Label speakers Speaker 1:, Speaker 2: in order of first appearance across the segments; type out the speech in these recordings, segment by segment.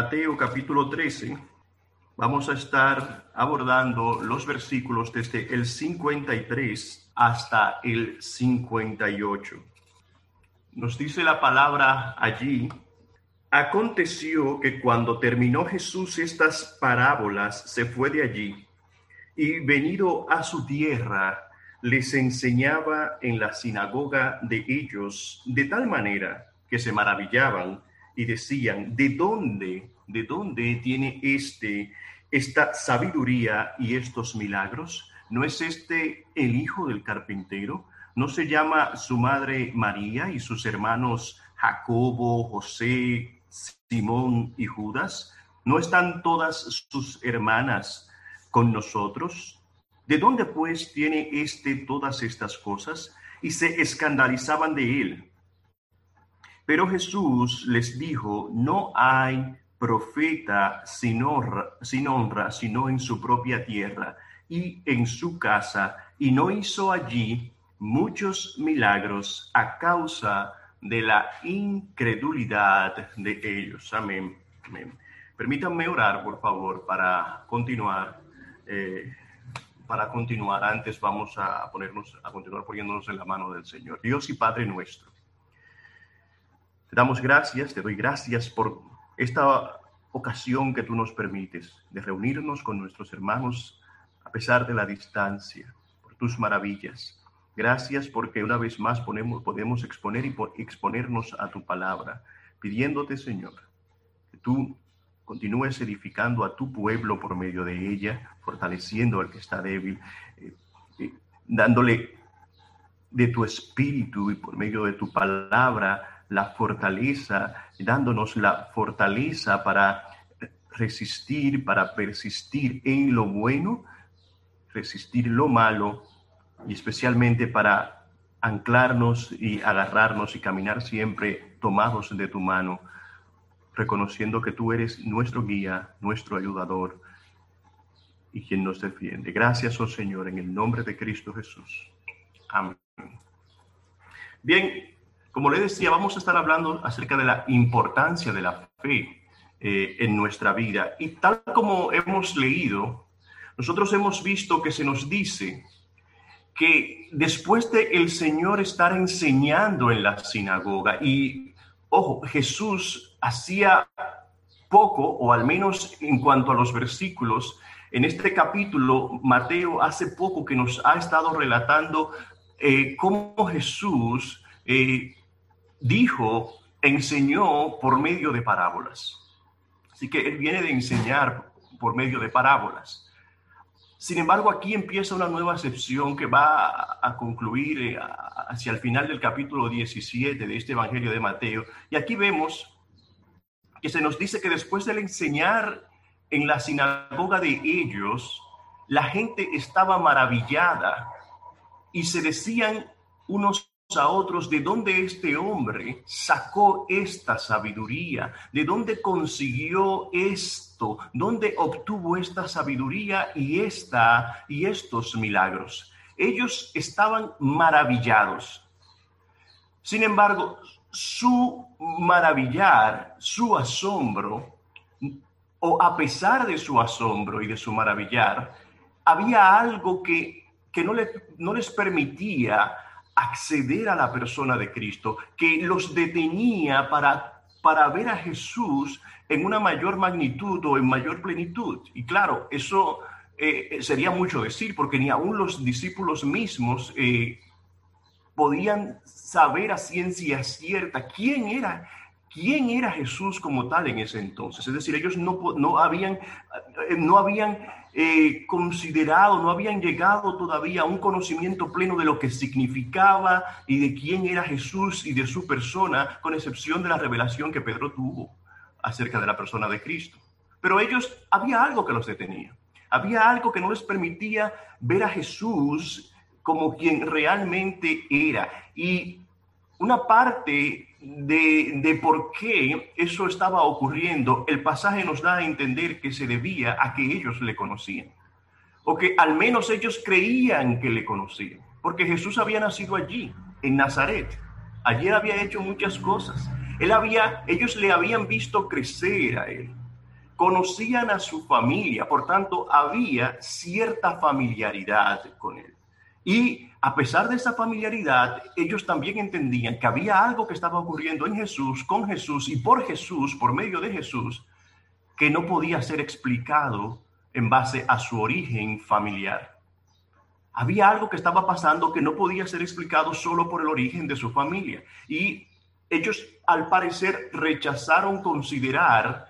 Speaker 1: Mateo capítulo 13, vamos a estar abordando los versículos desde el 53 hasta el 58. Nos dice la palabra allí, aconteció que cuando terminó Jesús estas parábolas, se fue de allí y venido a su tierra, les enseñaba en la sinagoga de ellos de tal manera que se maravillaban y decían, ¿de dónde, de dónde tiene este, esta sabiduría y estos milagros? ¿No es este el hijo del carpintero? ¿No se llama su madre María y sus hermanos Jacobo, José, Simón y Judas? ¿No están todas sus hermanas con nosotros? ¿De dónde pues tiene éste todas estas cosas? Y se escandalizaban de él. Pero Jesús les dijo, no hay profeta sin honra, sin honra, sino en su propia tierra y en su casa, y no hizo allí muchos milagros a causa de la incredulidad de ellos. Amén. Permítanme orar, por favor, para continuar. Eh, para continuar, antes vamos a ponernos, a continuar poniéndonos en la mano del Señor. Dios y Padre nuestro, te damos gracias, te doy gracias por esta ocasión que tú nos permites de reunirnos con nuestros hermanos a pesar de la distancia, por tus maravillas. Gracias porque una vez más ponemos, podemos exponer y exponernos a tu palabra, pidiéndote, Señor, que tú continúes edificando a tu pueblo por medio de ella, fortaleciendo al que está débil, eh, eh, dándole de tu espíritu y por medio de tu palabra la fortaleza, dándonos la fortaleza para resistir, para persistir en lo bueno, resistir lo malo y especialmente para anclarnos y agarrarnos y caminar siempre tomados de tu mano reconociendo que tú eres nuestro guía, nuestro ayudador y quien nos defiende. Gracias, oh Señor, en el nombre de Cristo Jesús. Amén. Bien, como le decía, vamos a estar hablando acerca de la importancia de la fe eh, en nuestra vida. Y tal como hemos leído, nosotros hemos visto que se nos dice que después de el Señor estar enseñando en la sinagoga y Ojo, Jesús hacía poco, o al menos en cuanto a los versículos, en este capítulo, Mateo hace poco que nos ha estado relatando eh, cómo Jesús eh, dijo, enseñó por medio de parábolas. Así que él viene de enseñar por medio de parábolas. Sin embargo, aquí empieza una nueva sección que va a concluir eh, hacia el final del capítulo 17 de este Evangelio de Mateo. Y aquí vemos que se nos dice que después de enseñar en la sinagoga de ellos, la gente estaba maravillada y se decían unos a otros de dónde este hombre sacó esta sabiduría, de dónde consiguió esto, dónde obtuvo esta sabiduría y esta y estos milagros. Ellos estaban maravillados. Sin embargo, su maravillar, su asombro, o a pesar de su asombro y de su maravillar, había algo que, que no, no les permitía acceder a la persona de Cristo, que los detenía para, para ver a Jesús en una mayor magnitud o en mayor plenitud. Y claro, eso eh, sería mucho decir, porque ni aún los discípulos mismos eh, podían saber a ciencia cierta quién era quién era Jesús como tal en ese entonces. Es decir, ellos no, no habían, eh, no habían eh, considerado, no habían llegado todavía a un conocimiento pleno de lo que significaba y de quién era Jesús y de su persona, con excepción de la revelación que Pedro tuvo acerca de la persona de Cristo. Pero ellos, había algo que los detenía. Había algo que no les permitía ver a Jesús como quien realmente era. Y una parte de, por qué eso estaba ocurriendo, el pasaje nos da a entender que se debía a que ellos le conocían, o que al menos ellos creían que le conocían, porque Jesús había nacido allí, en Nazaret. Allí había hecho muchas cosas. Él había, ellos le habían visto crecer a él. conocían a su familia, por tanto había cierta familiaridad con él. Y a pesar de esa familiaridad, ellos también entendían que había algo que estaba ocurriendo en Jesús, con Jesús y por Jesús, por medio de Jesús, que no podía ser explicado en base a su origen familiar. Había algo que estaba pasando que no podía ser explicado solo por el origen de su familia. Y ellos, al parecer, rechazaron considerar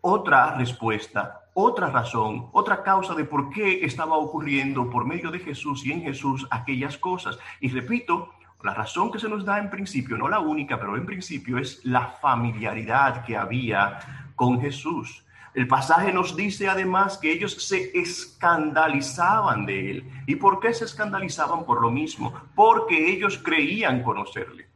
Speaker 1: otra respuesta, otra razón, otra causa de por qué estaba ocurriendo por medio de Jesús y en Jesús aquellas cosas. Y repito, la razón que se nos da en principio, no la única, pero en principio es la familiaridad que había con Jesús. El pasaje nos dice además que ellos se escandalizaban de él. ¿Y por qué se escandalizaban? Por lo mismo, porque ellos creían conocerle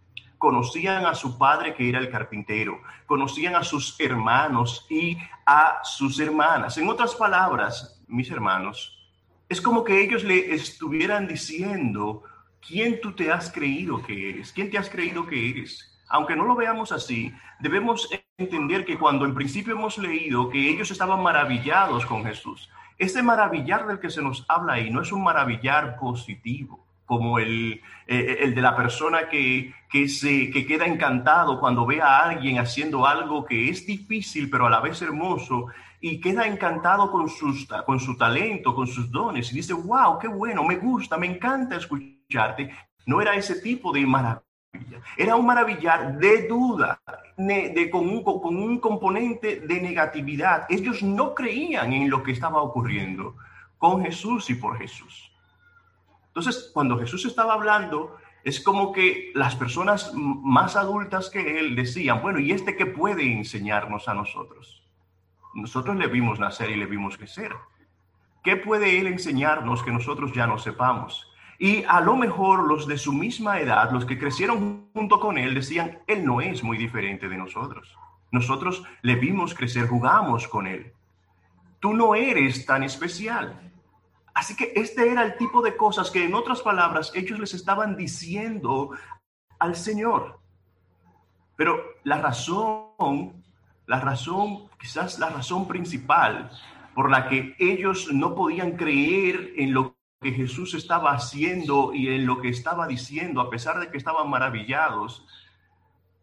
Speaker 1: conocían a su padre que era el carpintero, conocían a sus hermanos y a sus hermanas. En otras palabras, mis hermanos, es como que ellos le estuvieran diciendo, ¿quién tú te has creído que eres? ¿Quién te has creído que eres? Aunque no lo veamos así, debemos entender que cuando en principio hemos leído que ellos estaban maravillados con Jesús, ese maravillar del que se nos habla ahí no es un maravillar positivo como el, eh, el de la persona que, que, se, que queda encantado cuando ve a alguien haciendo algo que es difícil, pero a la vez hermoso, y queda encantado con, sus, con su talento, con sus dones, y dice, wow, qué bueno, me gusta, me encanta escucharte. No era ese tipo de maravilla, era un maravillar de duda, de, con, un, con un componente de negatividad. Ellos no creían en lo que estaba ocurriendo con Jesús y por Jesús. Entonces, cuando Jesús estaba hablando, es como que las personas más adultas que él decían, bueno, ¿y este qué puede enseñarnos a nosotros? Nosotros le vimos nacer y le vimos crecer. ¿Qué puede él enseñarnos que nosotros ya no sepamos? Y a lo mejor los de su misma edad, los que crecieron junto con él, decían, él no es muy diferente de nosotros. Nosotros le vimos crecer, jugamos con él. Tú no eres tan especial. Así que este era el tipo de cosas que en otras palabras ellos les estaban diciendo al Señor. Pero la razón, la razón, quizás la razón principal por la que ellos no podían creer en lo que Jesús estaba haciendo y en lo que estaba diciendo, a pesar de que estaban maravillados,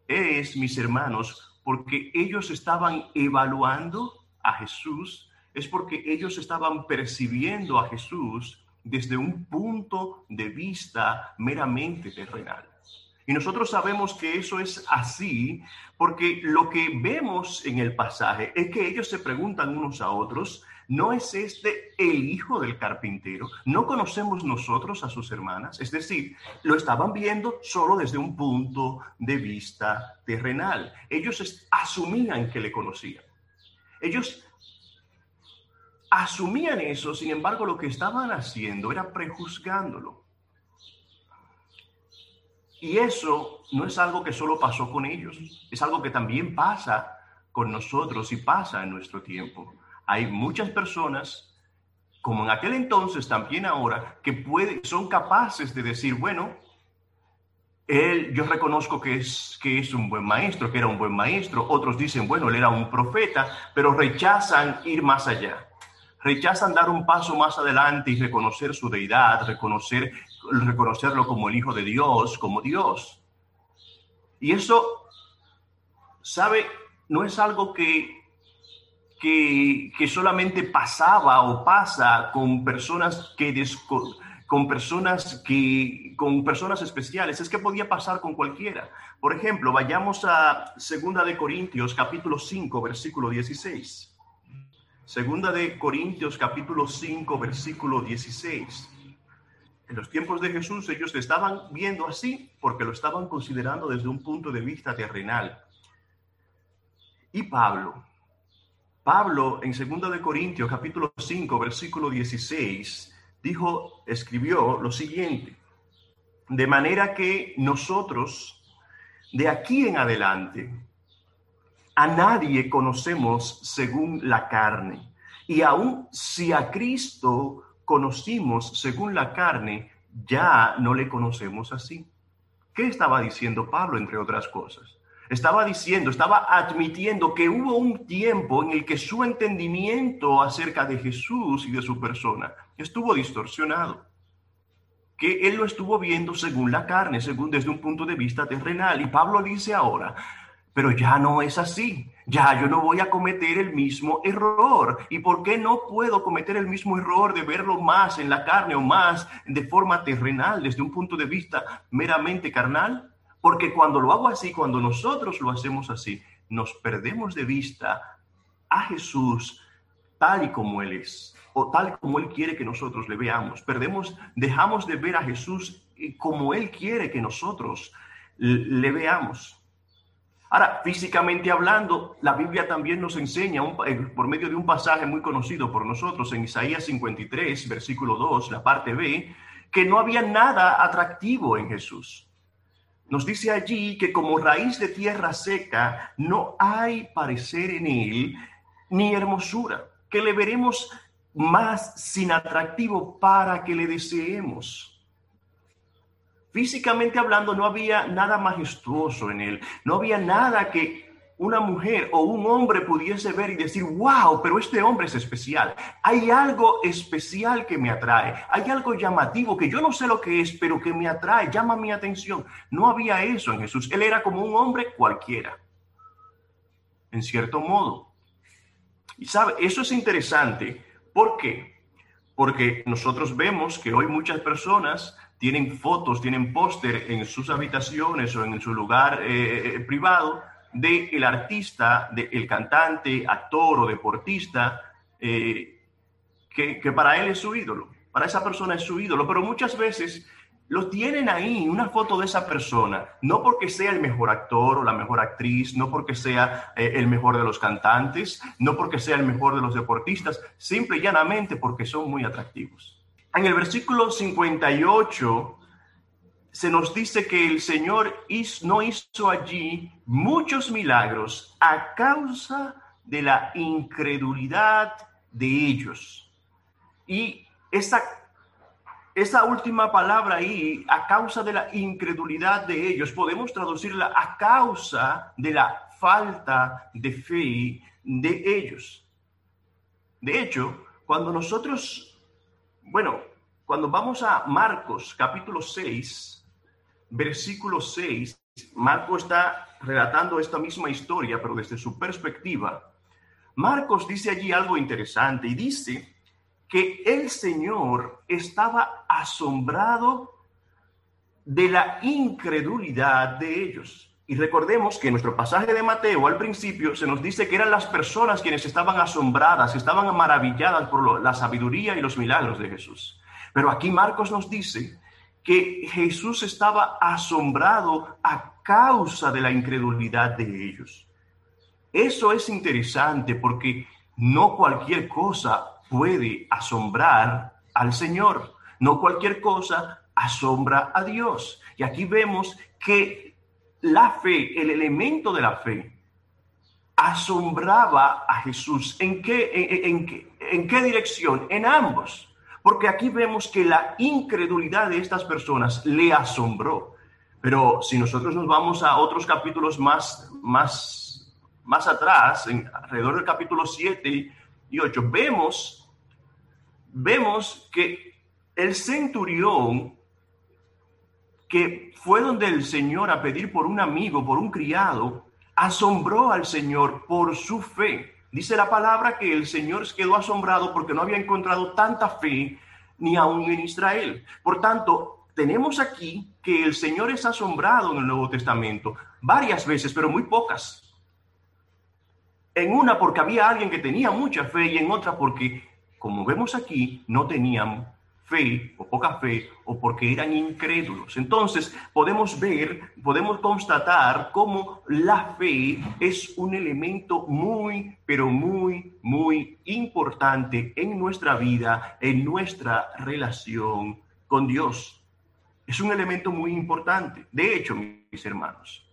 Speaker 1: es, mis hermanos, porque ellos estaban evaluando a Jesús es porque ellos estaban percibiendo a Jesús desde un punto de vista meramente terrenal. Y nosotros sabemos que eso es así porque lo que vemos en el pasaje es que ellos se preguntan unos a otros, ¿no es este el hijo del carpintero? ¿No conocemos nosotros a sus hermanas? Es decir, lo estaban viendo solo desde un punto de vista terrenal. Ellos asumían que le conocían. Ellos asumían eso, sin embargo, lo que estaban haciendo era prejuzgándolo. Y eso no es algo que solo pasó con ellos, es algo que también pasa con nosotros y pasa en nuestro tiempo. Hay muchas personas, como en aquel entonces, también ahora, que puede, son capaces de decir, bueno, él, yo reconozco que es, que es un buen maestro, que era un buen maestro. Otros dicen, bueno, él era un profeta, pero rechazan ir más allá rechazan dar un paso más adelante y reconocer su deidad, reconocer, reconocerlo como el Hijo de Dios, como Dios. Y eso, ¿sabe? No es algo que, que, que solamente pasaba o pasa con personas que con personas que con personas especiales, es que podía pasar con cualquiera. Por ejemplo, vayamos a Segunda de Corintios capítulo 5, versículo 16. Segunda de Corintios capítulo 5 versículo 16. En los tiempos de Jesús ellos estaban viendo así porque lo estaban considerando desde un punto de vista terrenal. Y Pablo, Pablo en Segunda de Corintios capítulo 5 versículo 16 dijo, escribió lo siguiente: De manera que nosotros de aquí en adelante a nadie conocemos según la carne. Y aun si a Cristo conocimos según la carne, ya no le conocemos así. ¿Qué estaba diciendo Pablo, entre otras cosas? Estaba diciendo, estaba admitiendo que hubo un tiempo en el que su entendimiento acerca de Jesús y de su persona estuvo distorsionado. Que él lo estuvo viendo según la carne, según desde un punto de vista terrenal. Y Pablo dice ahora, pero ya no es así. Ya yo no voy a cometer el mismo error. ¿Y por qué no puedo cometer el mismo error de verlo más en la carne o más de forma terrenal, desde un punto de vista meramente carnal? Porque cuando lo hago así, cuando nosotros lo hacemos así, nos perdemos de vista a Jesús tal y como Él es, o tal como Él quiere que nosotros le veamos. Perdemos, dejamos de ver a Jesús como Él quiere que nosotros le veamos. Ahora, físicamente hablando, la Biblia también nos enseña eh, por medio de un pasaje muy conocido por nosotros en Isaías 53, versículo 2, la parte B, que no había nada atractivo en Jesús. Nos dice allí que como raíz de tierra seca no hay parecer en él ni hermosura, que le veremos más sin atractivo para que le deseemos. Físicamente hablando, no había nada majestuoso en él, no había nada que una mujer o un hombre pudiese ver y decir, wow, pero este hombre es especial. Hay algo especial que me atrae. Hay algo llamativo que yo no sé lo que es, pero que me atrae, llama mi atención. No había eso en Jesús. Él era como un hombre cualquiera, en cierto modo. Y sabe, eso es interesante. ¿Por qué? Porque nosotros vemos que hoy muchas personas tienen fotos, tienen póster en sus habitaciones o en su lugar eh, eh, privado del el artista, del cantante, actor o deportista, eh, que, para él es su ídolo, para esa persona es su ídolo, pero muchas veces lo tienen ahí, una foto de esa persona, no porque sea el mejor actor o la mejor actriz, no porque sea eh, el mejor de los cantantes, no porque sea el mejor de los deportistas, simple y llanamente porque son muy atractivos. En el versículo 58 se nos dice que el Señor no hizo allí muchos milagros a causa de la incredulidad de ellos. Y esa, esa última palabra ahí, a causa de la incredulidad de ellos, podemos traducirla a causa de la falta de fe de ellos. De hecho, cuando nosotros, bueno, cuando vamos a Marcos capítulo 6, versículo 6, Marco está relatando esta misma historia, pero desde su perspectiva. Marcos dice allí algo interesante y dice que el Señor estaba asombrado de la incredulidad de ellos. Y recordemos que en nuestro pasaje de Mateo al principio se nos dice que eran las personas quienes estaban asombradas, estaban maravilladas por la sabiduría y los milagros de Jesús. Pero aquí Marcos nos dice que Jesús estaba asombrado a causa de la incredulidad de ellos. Eso es interesante porque no cualquier cosa puede asombrar al Señor, no cualquier cosa asombra a Dios. Y aquí vemos que la fe, el elemento de la fe, asombraba a Jesús. ¿En qué, en, qué, en qué dirección? En ambos. Porque aquí vemos que la incredulidad de estas personas le asombró. Pero si nosotros nos vamos a otros capítulos más, más, más atrás, en, alrededor del capítulo 7 y 8, vemos, vemos que el centurión que fue donde el Señor a pedir por un amigo, por un criado, asombró al Señor por su fe. Dice la palabra que el Señor quedó asombrado porque no había encontrado tanta fe ni aún en Israel. Por tanto, tenemos aquí que el Señor es asombrado en el Nuevo Testamento varias veces, pero muy pocas. En una porque había alguien que tenía mucha fe y en otra porque, como vemos aquí, no tenían fe o poca fe o porque eran incrédulos. Entonces podemos ver, podemos constatar cómo la fe es un elemento muy, pero muy, muy importante en nuestra vida, en nuestra relación con Dios. Es un elemento muy importante. De hecho, mis hermanos,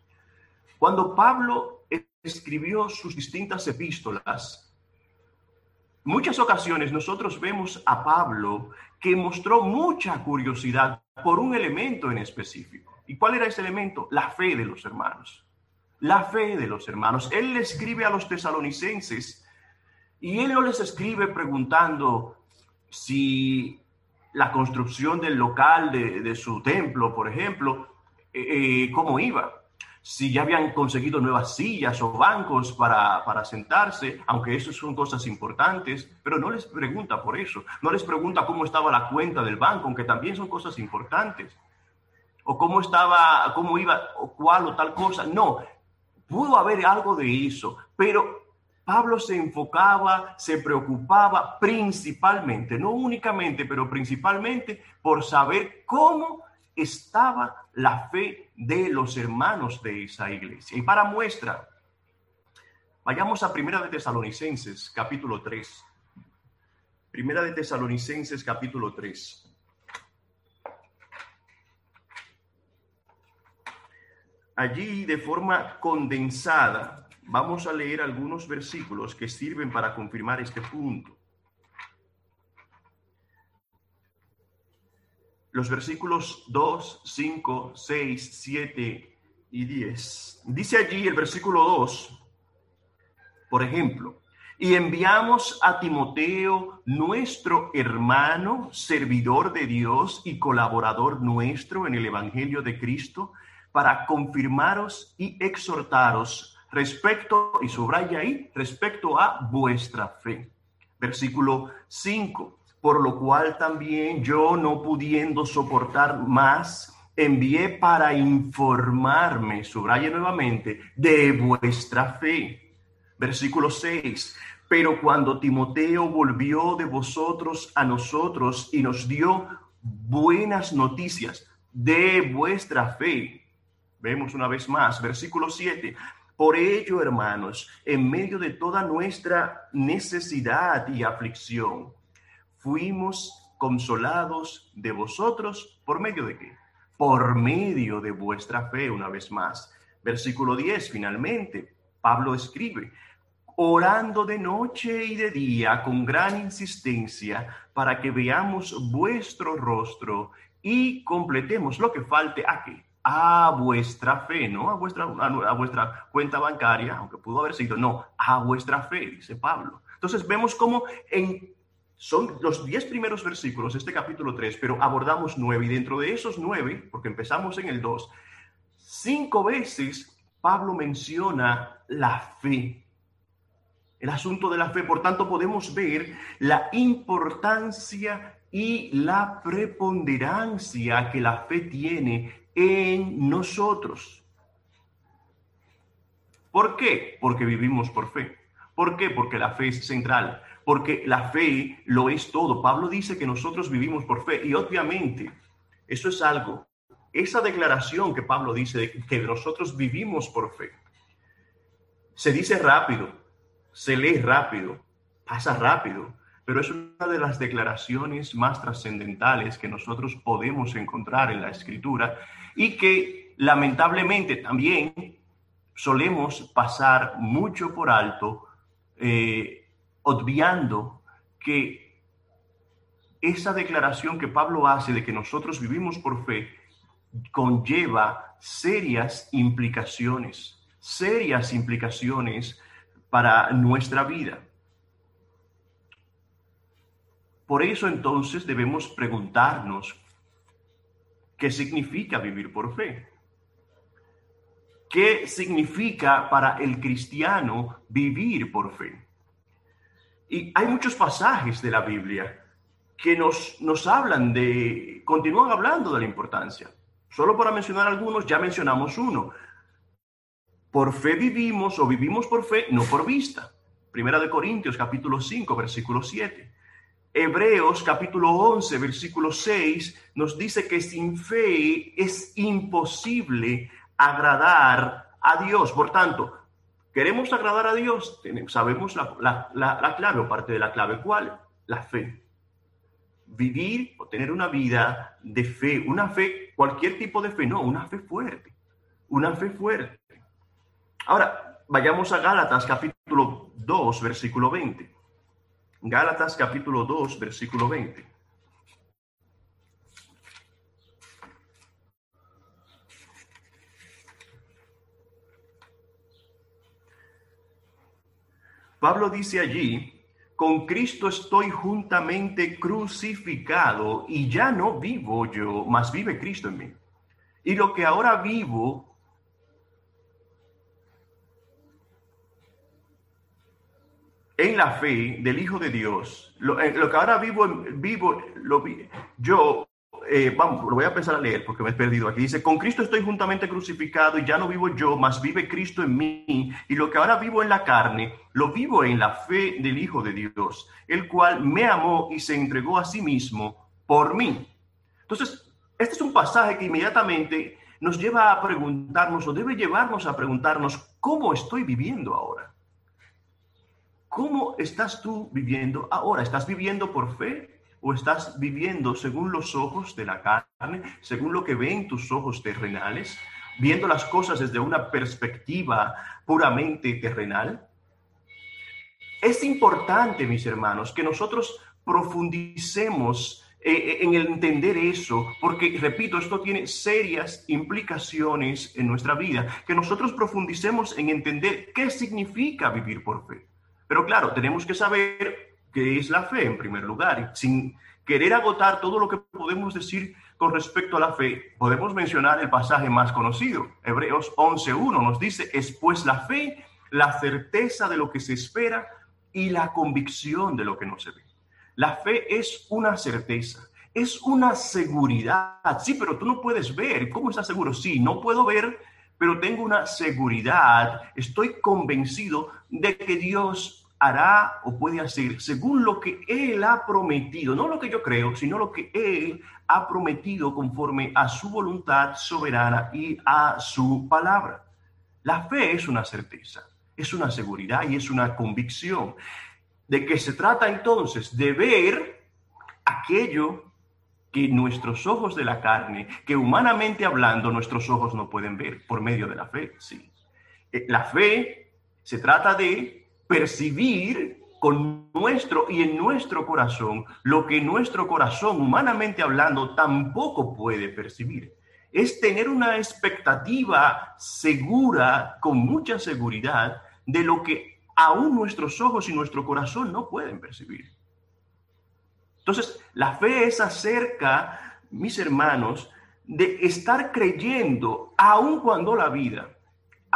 Speaker 1: cuando Pablo escribió sus distintas epístolas, muchas ocasiones nosotros vemos a Pablo que mostró mucha curiosidad por un elemento en específico. ¿Y cuál era ese elemento? La fe de los hermanos. la fe de los hermanos. Él le escribe a los tesalonicenses y él no les escribe preguntando si la construcción del local de, su templo, por ejemplo, eh, eh, cómo iba si ya habían conseguido nuevas sillas o bancos para, para, sentarse, aunque eso son cosas importantes, pero no les pregunta por eso, no les pregunta cómo estaba la cuenta del banco, aunque también son cosas importantes, o cómo estaba, cómo iba, o cuál o tal cosa, no, pudo haber algo de eso, pero Pablo se enfocaba, se preocupaba principalmente, no únicamente, pero principalmente por saber cómo estaba la fe de los hermanos de esa iglesia. Y para muestra, vayamos a Primera de Tesalonicenses, capítulo 3. Primera de Tesalonicenses, capítulo 3. Allí, de forma condensada, vamos a leer algunos versículos que sirven para confirmar este punto. Los versículos 2, 5, 6, 7 y 10. Dice allí el versículo 2, por ejemplo, y enviamos a Timoteo, nuestro hermano, servidor de Dios y colaborador nuestro en el Evangelio de Cristo, para confirmaros y exhortaros respecto, y subraya ahí, respecto a vuestra fe. Versículo 5 por lo cual también yo, no pudiendo soportar más, envié para informarme, subraya nuevamente, de vuestra fe. Versículo 6. Pero cuando Timoteo volvió de vosotros a nosotros y nos dio buenas noticias de vuestra fe, vemos una vez más, versículo 7. Por ello, hermanos, en medio de toda nuestra necesidad y aflicción, fuimos consolados de vosotros por medio de qué? Por medio de vuestra fe, una vez más. Versículo 10, finalmente, Pablo escribe, orando de noche y de día con gran insistencia para que veamos vuestro rostro y completemos lo que falte a qué? A vuestra fe, no a vuestra, a vuestra cuenta bancaria, aunque pudo haber sido, no, a vuestra fe, dice Pablo. Entonces vemos cómo en son los diez primeros versículos de este capítulo 3, pero abordamos nueve y dentro de esos nueve, porque empezamos en el 2, cinco veces Pablo menciona la fe. El asunto de la fe, por tanto, podemos ver la importancia y la preponderancia que la fe tiene en nosotros. ¿Por qué? Porque vivimos por fe. ¿Por qué? Porque la fe es central porque la fe lo es todo. Pablo dice que nosotros vivimos por fe y obviamente eso es algo, esa declaración que Pablo dice que nosotros vivimos por fe, se dice rápido, se lee rápido, pasa rápido, pero es una de las declaraciones más trascendentales que nosotros podemos encontrar en la escritura y que lamentablemente también solemos pasar mucho por alto eh, obviando que esa declaración que Pablo hace de que nosotros vivimos por fe conlleva serias implicaciones, serias implicaciones para nuestra vida. Por eso entonces debemos preguntarnos qué significa vivir por fe. ¿Qué significa para el cristiano vivir por fe? Y hay muchos pasajes de la Biblia que nos, nos hablan de, continúan hablando de la importancia. Solo para mencionar algunos, ya mencionamos uno. Por fe vivimos o vivimos por fe, no por vista. Primera de Corintios capítulo 5, versículo 7. Hebreos capítulo 11, versículo 6 nos dice que sin fe es imposible agradar a Dios. Por tanto, ¿Queremos agradar a Dios? Sabemos la, clave o parte de la clave. ¿Cuál? La fe. Vivir o tener una vida de fe, una fe, cualquier tipo de fe, no, una fe fuerte, una fe fuerte. Ahora, vayamos a Gálatas capítulo 2, versículo 20. Gálatas capítulo 2, versículo 20. Pablo dice allí, con Cristo estoy juntamente crucificado y ya no vivo yo, mas vive Cristo en mí. Y lo que ahora vivo en la fe del Hijo de Dios, lo, eh, que ahora vivo, vivo lo, yo, eh, vamos, lo voy a empezar a leer porque me he perdido aquí. Dice, con Cristo estoy juntamente crucificado y ya no vivo yo, mas vive Cristo en mí. Y lo que ahora vivo en la carne, lo vivo en la fe del Hijo de Dios, el cual me amó y se entregó a sí mismo por mí. Entonces, este es un pasaje que inmediatamente nos lleva a preguntarnos o debe llevarnos a preguntarnos, ¿cómo estoy viviendo ahora? ¿Cómo estás tú viviendo ahora? ¿Estás viviendo por fe o estás viviendo según los ojos de la carne, según lo que ven tus ojos terrenales, viendo las cosas desde una perspectiva puramente terrenal? Es importante, mis hermanos, que nosotros profundicemos eh, eh, en entender eso, porque, repito, esto tiene serias implicaciones en nuestra vida, que nosotros profundicemos en entender qué significa vivir por fe. Pero claro, tenemos que saber qué es la fe en primer lugar. sin querer agotar todo lo que podemos decir con respecto a la fe, podemos mencionar el pasaje más conocido. Hebreos 11.1 nos dice, es pues la fe, la certeza de lo que se espera y la convicción de lo que no se ve. La fe es una certeza, es una seguridad. Sí, pero tú no puedes ver. ¿Cómo estás seguro? Sí, no puedo ver, pero tengo una seguridad, estoy convencido de que Dios hará o puede hacer según lo que Él ha prometido, no lo que yo creo, sino lo que Él ha prometido conforme a su voluntad soberana y a su palabra. La fe es una certeza, es una seguridad y es una convicción. ¿De que se trata entonces? De ver aquello que nuestros ojos de la carne, que humanamente hablando nuestros ojos no pueden ver por medio de la fe, sí. Eh, la fe se trata de percibir con nuestro y en nuestro corazón lo que nuestro corazón, humanamente hablando, tampoco puede percibir. Es tener una expectativa segura, con mucha seguridad, de lo que aún nuestros ojos y nuestro corazón no pueden percibir. Entonces, la fe es acerca, mis hermanos, de estar creyendo, aun cuando la vida,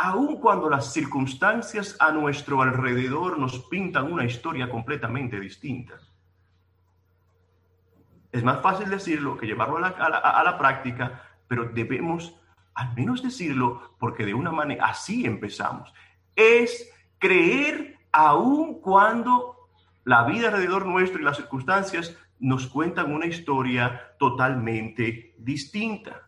Speaker 1: aun cuando las circunstancias a nuestro alrededor nos pintan una historia completamente distinta. Es más fácil decirlo que llevarlo a la, práctica, pero debemos al menos decirlo porque de una manera así empezamos. Es creer aun cuando la vida alrededor nuestro y las circunstancias nos cuentan una historia totalmente distinta.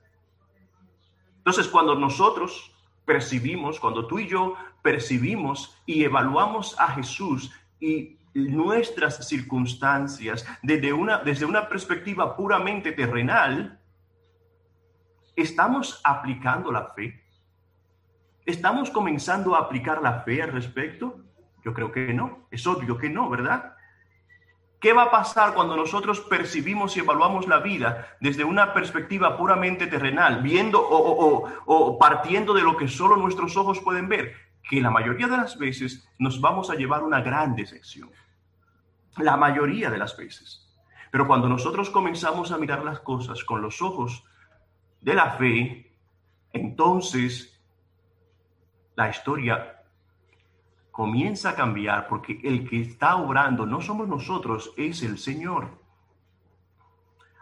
Speaker 1: Entonces, cuando nosotros percibimos, cuando tú y yo percibimos y evaluamos a Jesús y nuestras circunstancias desde una, desde una perspectiva puramente terrenal, ¿estamos aplicando la fe? ¿Estamos comenzando a aplicar la fe al respecto? Yo creo que no, es obvio que no, ¿verdad? ¿Qué va a pasar cuando nosotros percibimos y evaluamos la vida desde una perspectiva puramente terrenal, viendo o, partiendo de lo que solo nuestros ojos pueden ver? Que la mayoría de las veces nos vamos a llevar una gran decepción. La mayoría de las veces. Pero cuando nosotros comenzamos a mirar las cosas con los ojos de la fe, entonces la historia comienza a cambiar porque el que está obrando no somos nosotros, es el Señor.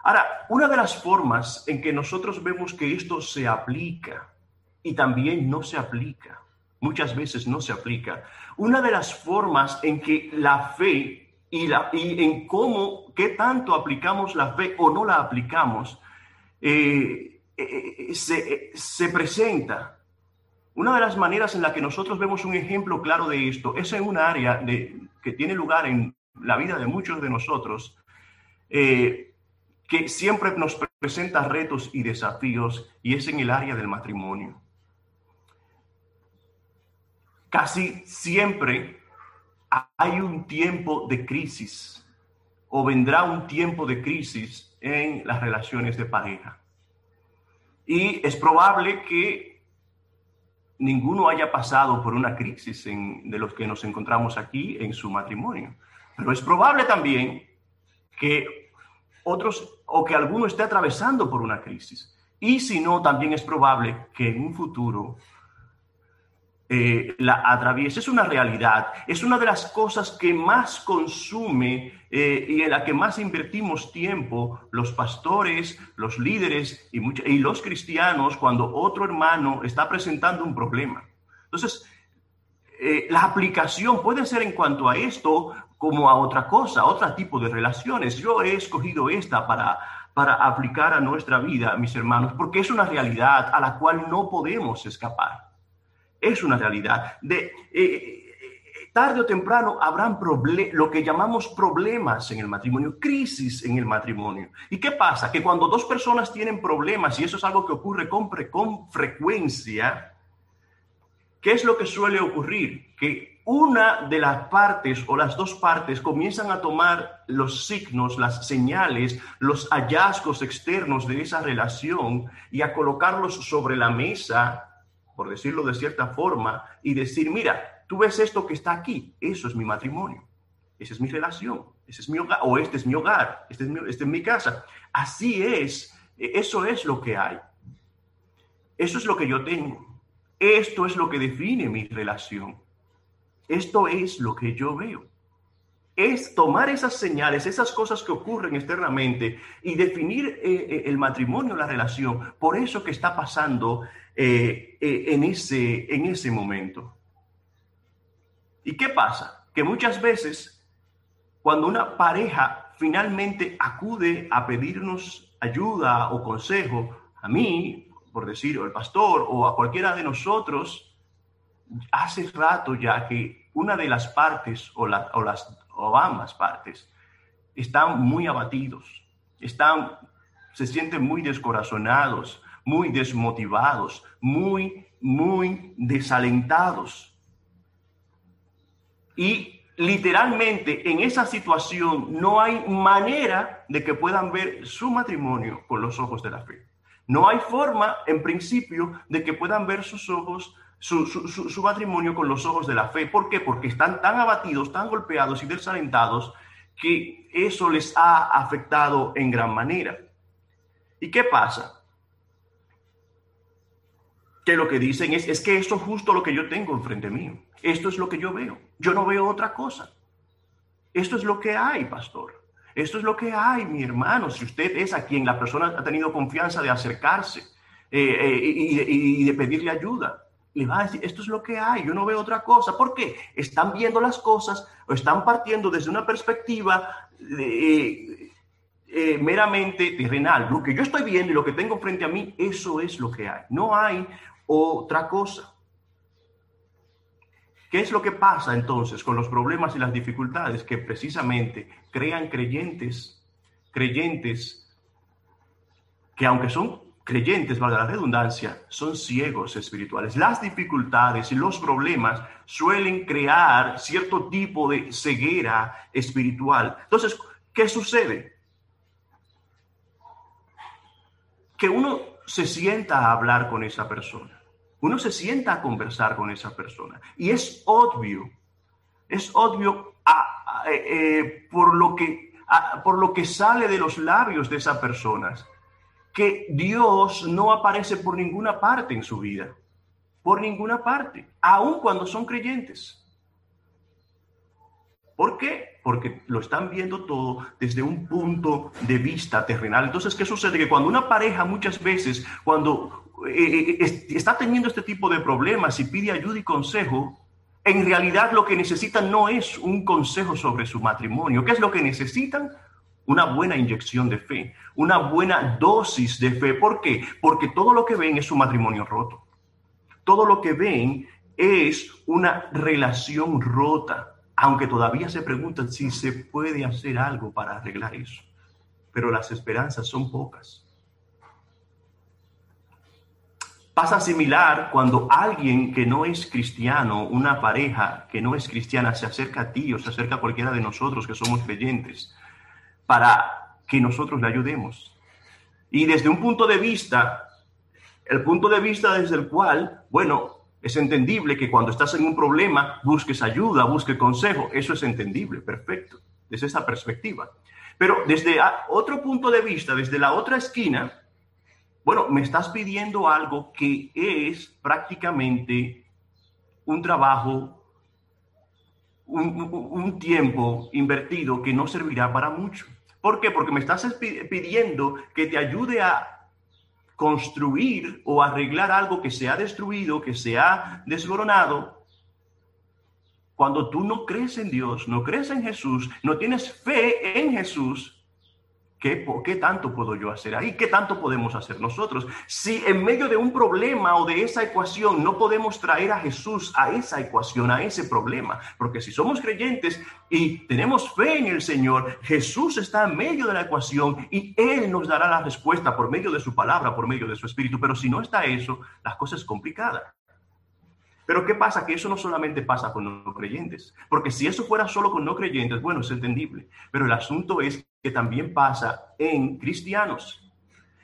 Speaker 1: Ahora, una de las formas en que nosotros vemos que esto se aplica y también no se aplica, muchas veces no se aplica, una de las formas en que la fe y, la, y en cómo, qué tanto aplicamos la fe o no la aplicamos, eh, eh, eh, se, se presenta una de las maneras en la que nosotros vemos un ejemplo claro de esto es en un área que tiene lugar en la vida de muchos de nosotros, eh, que siempre nos presenta retos y desafíos, y es en el área del matrimonio. Casi siempre hay un tiempo de crisis o vendrá un tiempo de crisis en las relaciones de pareja. Y es probable que ninguno haya pasado por una crisis de los que nos encontramos aquí en su matrimonio. Pero es probable también que otros o que alguno esté atravesando por una crisis. Y si no, también es probable que en un futuro eh, la atraviese. Es una realidad, es una de las cosas que más consume eh, y en la que más invertimos tiempo los pastores, los líderes y, y los cristianos cuando otro hermano está presentando un problema. Entonces, eh, la aplicación puede ser en cuanto a esto como a otra cosa, otro tipo de relaciones. Yo he escogido esta para, para aplicar a nuestra vida, mis hermanos, porque es una realidad a la cual no podemos escapar es una realidad. De, eh, eh, tarde o temprano habrán lo que llamamos problemas en el matrimonio, crisis en el matrimonio. ¿Y qué pasa? Que cuando dos personas tienen problemas, y eso es algo que ocurre con, con frecuencia, ¿qué es lo que suele ocurrir? Que una de las partes o las dos partes comienzan a tomar los signos, las señales, los hallazgos externos de esa relación y a colocarlos sobre la mesa por decirlo de cierta forma, y decir, mira, tú ves esto que está aquí, eso es mi matrimonio, esa es mi relación, ese es mi hogar, o este es mi hogar, este es mi, este es mi casa. Así es, e, eso es lo que hay. Eso es lo que yo tengo. Esto es lo que define mi relación. Esto es lo que yo veo. Es tomar esas señales, esas cosas que ocurren externamente y definir eh, eh, el matrimonio, la relación, por eso que está pasando eh, en, ese, en ese momento. ¿Y qué pasa? Que muchas veces cuando una pareja finalmente acude a pedirnos ayuda o consejo, a mí, por decir, o el pastor, o a cualquiera de nosotros, hace rato ya que una de las partes o las o ambas partes están muy abatidos, están, se sienten muy descorazonados, muy desmotivados, muy, muy desalentados. Y literalmente en esa situación no hay manera de que puedan ver su matrimonio con los ojos de la fe. No hay forma, en principio, de que puedan ver sus ojos, su, matrimonio con los ojos de la fe. ¿Por qué? Porque están tan abatidos, tan golpeados y desalentados que eso les ha afectado en gran manera. ¿Y qué pasa? que lo que dicen es, es que esto es justo lo que yo tengo enfrente mío. Esto es lo que yo veo. Yo no veo otra cosa. Esto es lo que hay, pastor. Esto es lo que hay, mi hermano. Si usted es a quien la persona ha tenido confianza de acercarse eh, eh, y, de pedirle ayuda, le va a decir, esto es lo que hay, yo no veo otra cosa. ¿Por qué? Están viendo las cosas o están partiendo desde una perspectiva eh, meramente terrenal. Lo que yo estoy viendo y lo que tengo frente a mí, eso es lo que hay. No hay otra cosa. ¿Qué es lo que pasa entonces con los problemas y las dificultades que precisamente crean creyentes, creyentes que aunque son creyentes, valga la redundancia, son ciegos espirituales. Las dificultades y los problemas suelen crear cierto tipo de ceguera espiritual. Entonces, ¿qué sucede? Que uno se sienta a hablar con esa persona uno se sienta a conversar con esa persona. Y es obvio, es obvio eh, eh, por, lo que, por lo que sale de los labios de esa persona, que Dios no aparece por ninguna parte en su vida, por ninguna parte, aun cuando son creyentes. ¿Por qué? Porque lo están viendo todo desde un punto de vista terrenal. Entonces, ¿qué sucede? Que cuando una pareja muchas veces, cuando eh, eh, está teniendo este tipo de problemas y pide ayuda y consejo, en realidad lo que necesitan no es un consejo sobre su matrimonio. ¿Qué es lo que necesitan? Una buena inyección de fe, una buena dosis de fe. ¿Por qué? Porque todo lo que ven es su matrimonio roto. Todo lo que ven es una relación rota, aunque todavía se preguntan si se puede hacer algo para arreglar eso. Pero las esperanzas son pocas. Pasa similar cuando alguien que no es cristiano, una pareja que no es cristiana, se acerca a ti o se acerca a cualquiera de nosotros que somos creyentes para que nosotros le ayudemos. Y desde un punto de vista, el punto de vista desde el cual, bueno, Es entendible que cuando estás en un problema busques ayuda, busques consejo. Eso es entendible, perfecto, desde esa perspectiva. Pero desde otro punto de vista, desde la otra esquina, bueno, me estás pidiendo algo que es prácticamente un trabajo, un, tiempo invertido que no servirá para mucho. ¿Por qué? Porque me estás pidiendo que te ayude a construir o arreglar algo que se ha destruido, que se ha desboronado, cuando tú no crees en Dios, no crees en Jesús, no tienes fe en Jesús, ¿Qué, ¿Qué, tanto puedo yo hacer ahí? ¿Qué tanto podemos hacer nosotros? Si en medio de un problema o de esa ecuación no podemos traer a Jesús a esa ecuación, a ese problema, porque si somos creyentes y tenemos fe en el Señor, Jesús está en medio de la ecuación y Él nos dará la respuesta por medio de su palabra, por medio de su espíritu, pero si no está eso, las cosas es complicada. Pero ¿qué pasa? Que eso no solamente pasa con no creyentes, porque si eso fuera solo con no creyentes, bueno, es entendible, pero el asunto es que también pasa en cristianos.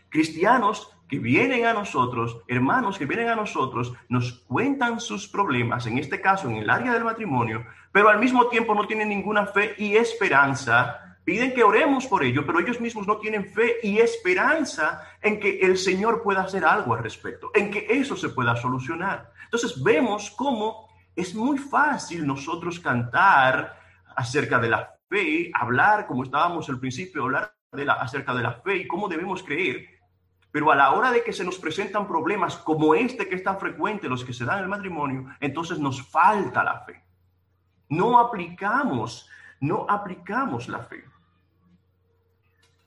Speaker 1: Cristianos que vienen a nosotros, hermanos que vienen a nosotros, nos cuentan sus problemas, en este caso en el área del matrimonio, pero al mismo tiempo no tienen ninguna fe y esperanza Piden que oremos por ello, pero ellos mismos no tienen fe y esperanza en que el Señor pueda hacer algo al respecto, en que eso se pueda solucionar. Entonces vemos cómo es muy fácil nosotros cantar acerca de la fe, hablar como estábamos al principio, hablar de la, acerca de la fe y cómo debemos creer, pero a la hora de que se nos presentan problemas como este que es tan frecuente, los que se dan en el matrimonio, entonces nos falta la fe. No aplicamos, no aplicamos la fe.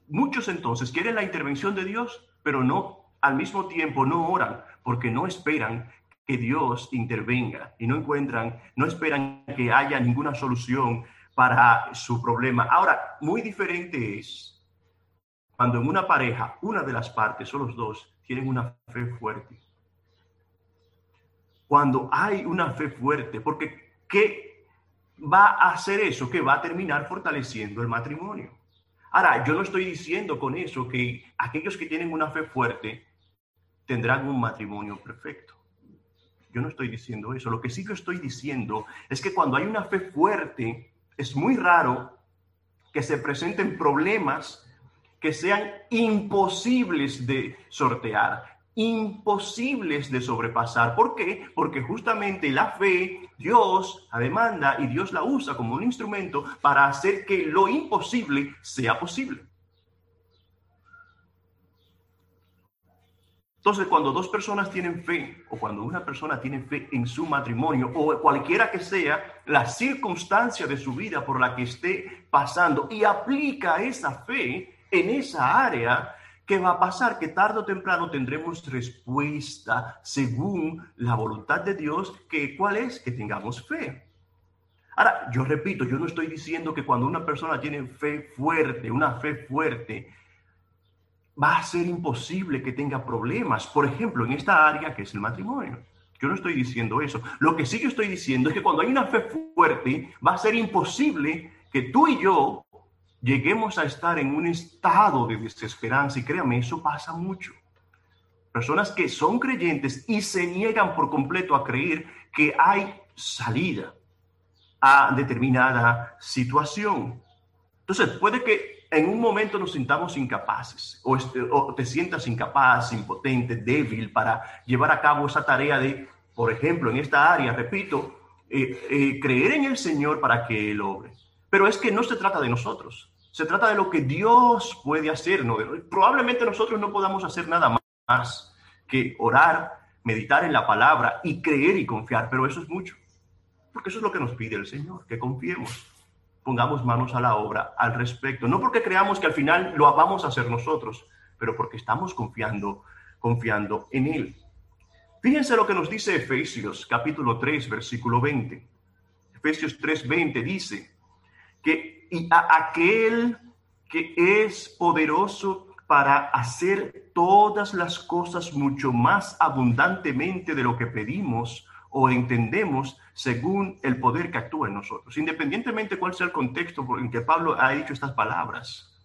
Speaker 1: Muchos entonces quieren la intervención de Dios, pero no al mismo tiempo no oran porque no esperan que Dios intervenga y no encuentran, no esperan que haya ninguna solución para su problema. Ahora, muy diferente es cuando en una pareja, una de las partes o los dos tienen una fe fuerte. Cuando hay una fe fuerte, porque ¿qué va a hacer eso? Que va a terminar fortaleciendo el matrimonio. Ahora, yo no estoy diciendo con eso que aquellos que tienen una fe fuerte tendrán un matrimonio perfecto. Yo no estoy diciendo eso. Lo que sí yo estoy diciendo es que cuando hay una fe fuerte, es muy raro que se presenten problemas que sean imposibles de sortear imposibles de sobrepasar. ¿Por qué? Porque justamente la fe, Dios la demanda y Dios la usa como un instrumento para hacer que lo imposible sea posible. Entonces, cuando dos personas tienen fe o cuando una persona tiene fe en su matrimonio o cualquiera que sea la circunstancia de su vida por la que esté pasando y aplica esa fe en esa área, ¿Qué va a pasar? Que tarde o temprano tendremos respuesta según la voluntad de Dios, que cuál es? Que tengamos fe. Ahora, yo repito, yo no estoy diciendo que cuando una persona tiene fe fuerte, una fe fuerte, va a ser imposible que tenga problemas. Por ejemplo, en esta área que es el matrimonio. Yo no estoy diciendo eso. Lo que sí yo estoy diciendo es que cuando hay una fe fuerte, va a ser imposible que tú y yo lleguemos a estar en un estado de desesperanza, y créame, eso pasa mucho. Personas que son creyentes y se niegan por completo a creer que hay salida a determinada situación. Entonces, puede que en un momento nos sintamos incapaces o, este, te sientas incapaz, impotente, débil para llevar a cabo esa tarea de, por ejemplo, en esta área, repito, eh, eh, creer en el Señor para que Él obre. Pero es que no se trata de nosotros. Se trata de lo que Dios puede hacer. Probablemente nosotros no podamos hacer nada más que orar, meditar en la palabra y creer y confiar, pero eso es mucho. Porque eso es lo que nos pide el Señor, que confiemos, pongamos manos a la obra al respecto. No porque creamos que al final lo vamos a hacer nosotros, pero porque estamos confiando, confiando en Él. Fíjense lo que nos dice Efesios capítulo 3, versículo 20. Efesios 3, 20 dice, que y a aquel que es poderoso para hacer todas las cosas mucho más abundantemente de lo que pedimos o entendemos según el poder que actúa en nosotros, independientemente cuál sea el contexto en que Pablo ha dicho estas palabras.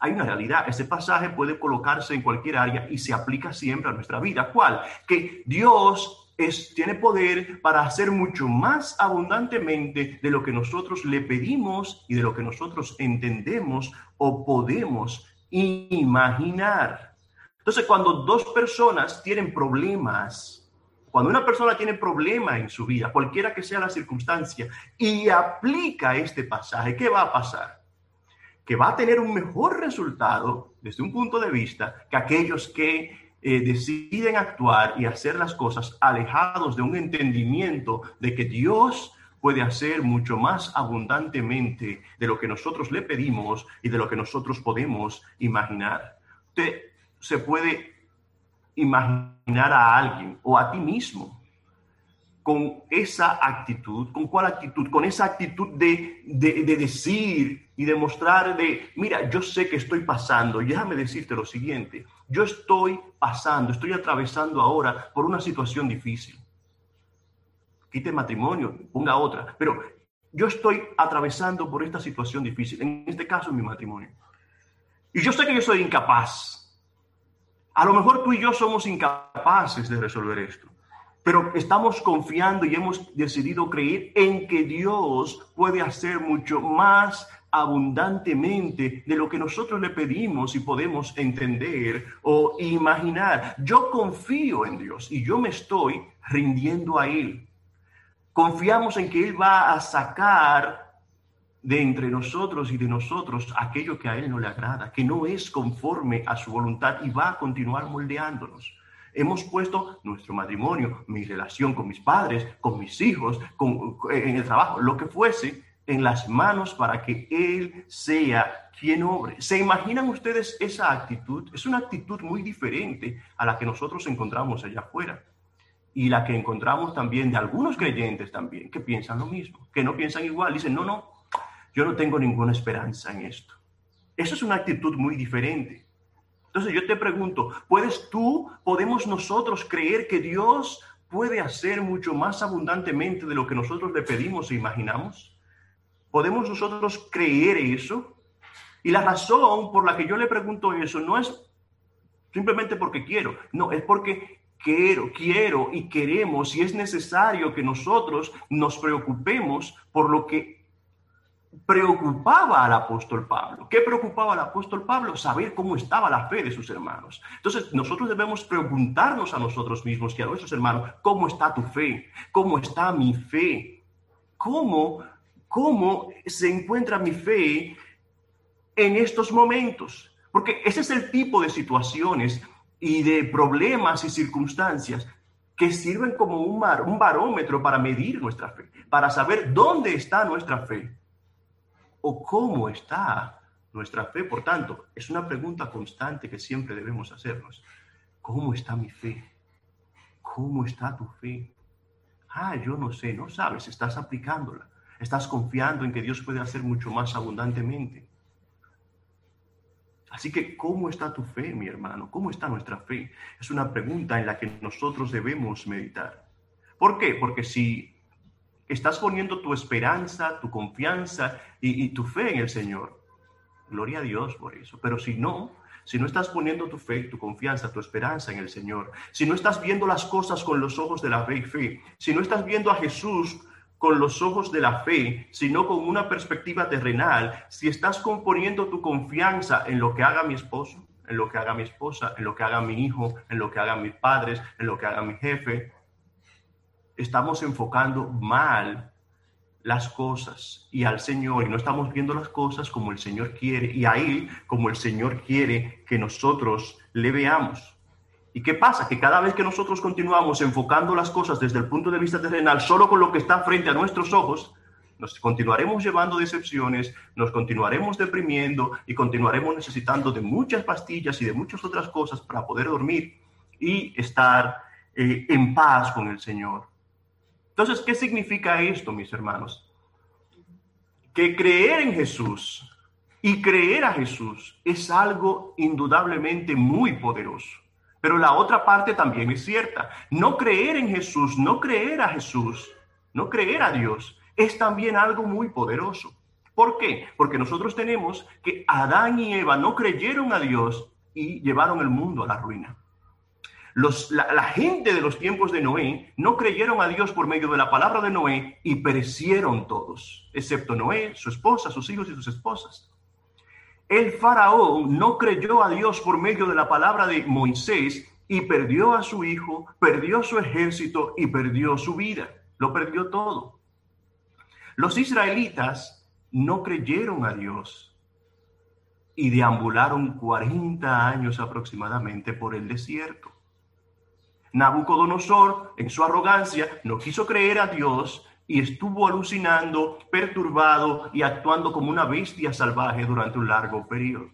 Speaker 1: Hay una realidad, este pasaje puede colocarse en cualquier área y se aplica siempre a nuestra vida. ¿Cuál? Que Dios es, tiene poder para hacer mucho más abundantemente de lo que nosotros le pedimos y de lo que nosotros entendemos o podemos imaginar. Entonces, cuando dos personas tienen problemas, cuando una persona tiene problema en su vida, cualquiera que sea la circunstancia, y aplica este pasaje, ¿qué va a pasar? Que va a tener un mejor resultado desde un punto de vista que aquellos que eh, deciden actuar y hacer las cosas alejados de un entendimiento de que Dios puede hacer mucho más abundantemente de lo que nosotros le pedimos y de lo que nosotros podemos imaginar. Usted se puede imaginar a alguien o a ti mismo con esa actitud, ¿con cuál actitud? Con esa actitud de, de, de, decir y demostrar de, mira, yo sé que estoy pasando, déjame decirte lo siguiente, yo estoy pasando, estoy atravesando ahora por una situación difícil. Quite matrimonio, ponga otra, pero yo estoy atravesando por esta situación difícil, en este caso mi matrimonio. Y yo sé que yo soy incapaz. A lo mejor tú y yo somos incapaces de resolver esto pero estamos confiando y hemos decidido creer en que Dios puede hacer mucho más abundantemente de lo que nosotros le pedimos y podemos entender o imaginar. Yo confío en Dios y yo me estoy rindiendo a Él. Confiamos en que Él va a sacar de entre nosotros y de nosotros aquello que a Él no le agrada, que no es conforme a su voluntad y va a continuar moldeándonos. Hemos puesto nuestro matrimonio, mi relación con mis padres, con mis hijos, con, en el trabajo, lo que fuese, en las manos para que Él sea quien obre. ¿Se imaginan ustedes esa actitud? Es una actitud muy diferente a la que nosotros encontramos allá afuera y la que encontramos también de algunos creyentes también, que piensan lo mismo, que no piensan igual. Dicen, no, no, yo no tengo ninguna esperanza en esto. Eso es una actitud muy diferente. Entonces yo te pregunto, ¿puedes tú, podemos nosotros creer que Dios puede hacer mucho más abundantemente de lo que nosotros le pedimos e imaginamos? ¿Podemos nosotros creer eso? Y la razón por la que yo le pregunto eso no es simplemente porque quiero, no, es porque quiero, quiero y queremos y es necesario que nosotros nos preocupemos por lo que preocupaba al apóstol Pablo. ¿Qué preocupaba al apóstol Pablo? Saber cómo estaba la fe de sus hermanos. Entonces, nosotros debemos preguntarnos a nosotros mismos y a nuestros hermanos, ¿cómo está tu fe? ¿Cómo está mi fe? ¿Cómo, cómo se encuentra mi fe en estos momentos? Porque ese es el tipo de situaciones y de problemas y circunstancias que sirven como un, un barómetro para medir nuestra fe, para saber dónde está nuestra fe o cómo está nuestra fe. Por tanto, es una pregunta constante que siempre debemos hacernos. ¿Cómo está mi fe? ¿Cómo está tu fe? Ah, yo no sé, no sabes, estás aplicándola. Estás confiando en que Dios puede hacer mucho más abundantemente. Así que, ¿cómo está tu fe, mi hermano? ¿Cómo está nuestra fe? Es una pregunta en la que nosotros debemos meditar. ¿Por qué? Porque si estás poniendo tu esperanza, tu confianza y, tu fe en el Señor. Gloria a Dios por eso. Pero si no, si no estás poniendo tu fe, tu confianza, tu esperanza en el Señor, si no estás viendo las cosas con los ojos de la fe y fe, si no estás viendo a Jesús con los ojos de la fe, sino con una perspectiva terrenal, si estás componiendo tu confianza en lo que haga mi esposo, en lo que haga mi esposa, en lo que haga mi hijo, en lo que haga mis padres, en lo que haga mi jefe, estamos enfocando mal las cosas y al Señor y no estamos viendo las cosas como el Señor quiere y a Él como el Señor quiere que nosotros le veamos. ¿Y qué pasa? Que cada vez que nosotros continuamos enfocando las cosas desde el punto de vista terrenal, solo con lo que está frente a nuestros ojos, nos continuaremos llevando decepciones, nos continuaremos deprimiendo y continuaremos necesitando de muchas pastillas y de muchas otras cosas para poder dormir y estar eh, en paz con el Señor. Entonces, ¿qué significa esto, mis hermanos? Que creer en Jesús y creer a Jesús es algo indudablemente muy poderoso. Pero la otra parte también es cierta. No creer en Jesús, no creer a Jesús, no creer a Dios, es también algo muy poderoso. ¿Por qué? Porque nosotros tenemos que Adán y Eva no creyeron a Dios y llevaron el mundo a la ruina. Los, la, la, gente de los tiempos de Noé no creyeron a Dios por medio de la palabra de Noé y perecieron todos, excepto Noé, su esposa, sus hijos y sus esposas. El faraón no creyó a Dios por medio de la palabra de Moisés y perdió a su hijo, perdió su ejército y perdió su vida. Lo perdió todo. Los israelitas no creyeron a Dios y deambularon 40 años aproximadamente por el desierto. Nabucodonosor, en su arrogancia, no quiso creer a Dios y estuvo alucinando, perturbado y actuando como una bestia salvaje durante un largo periodo.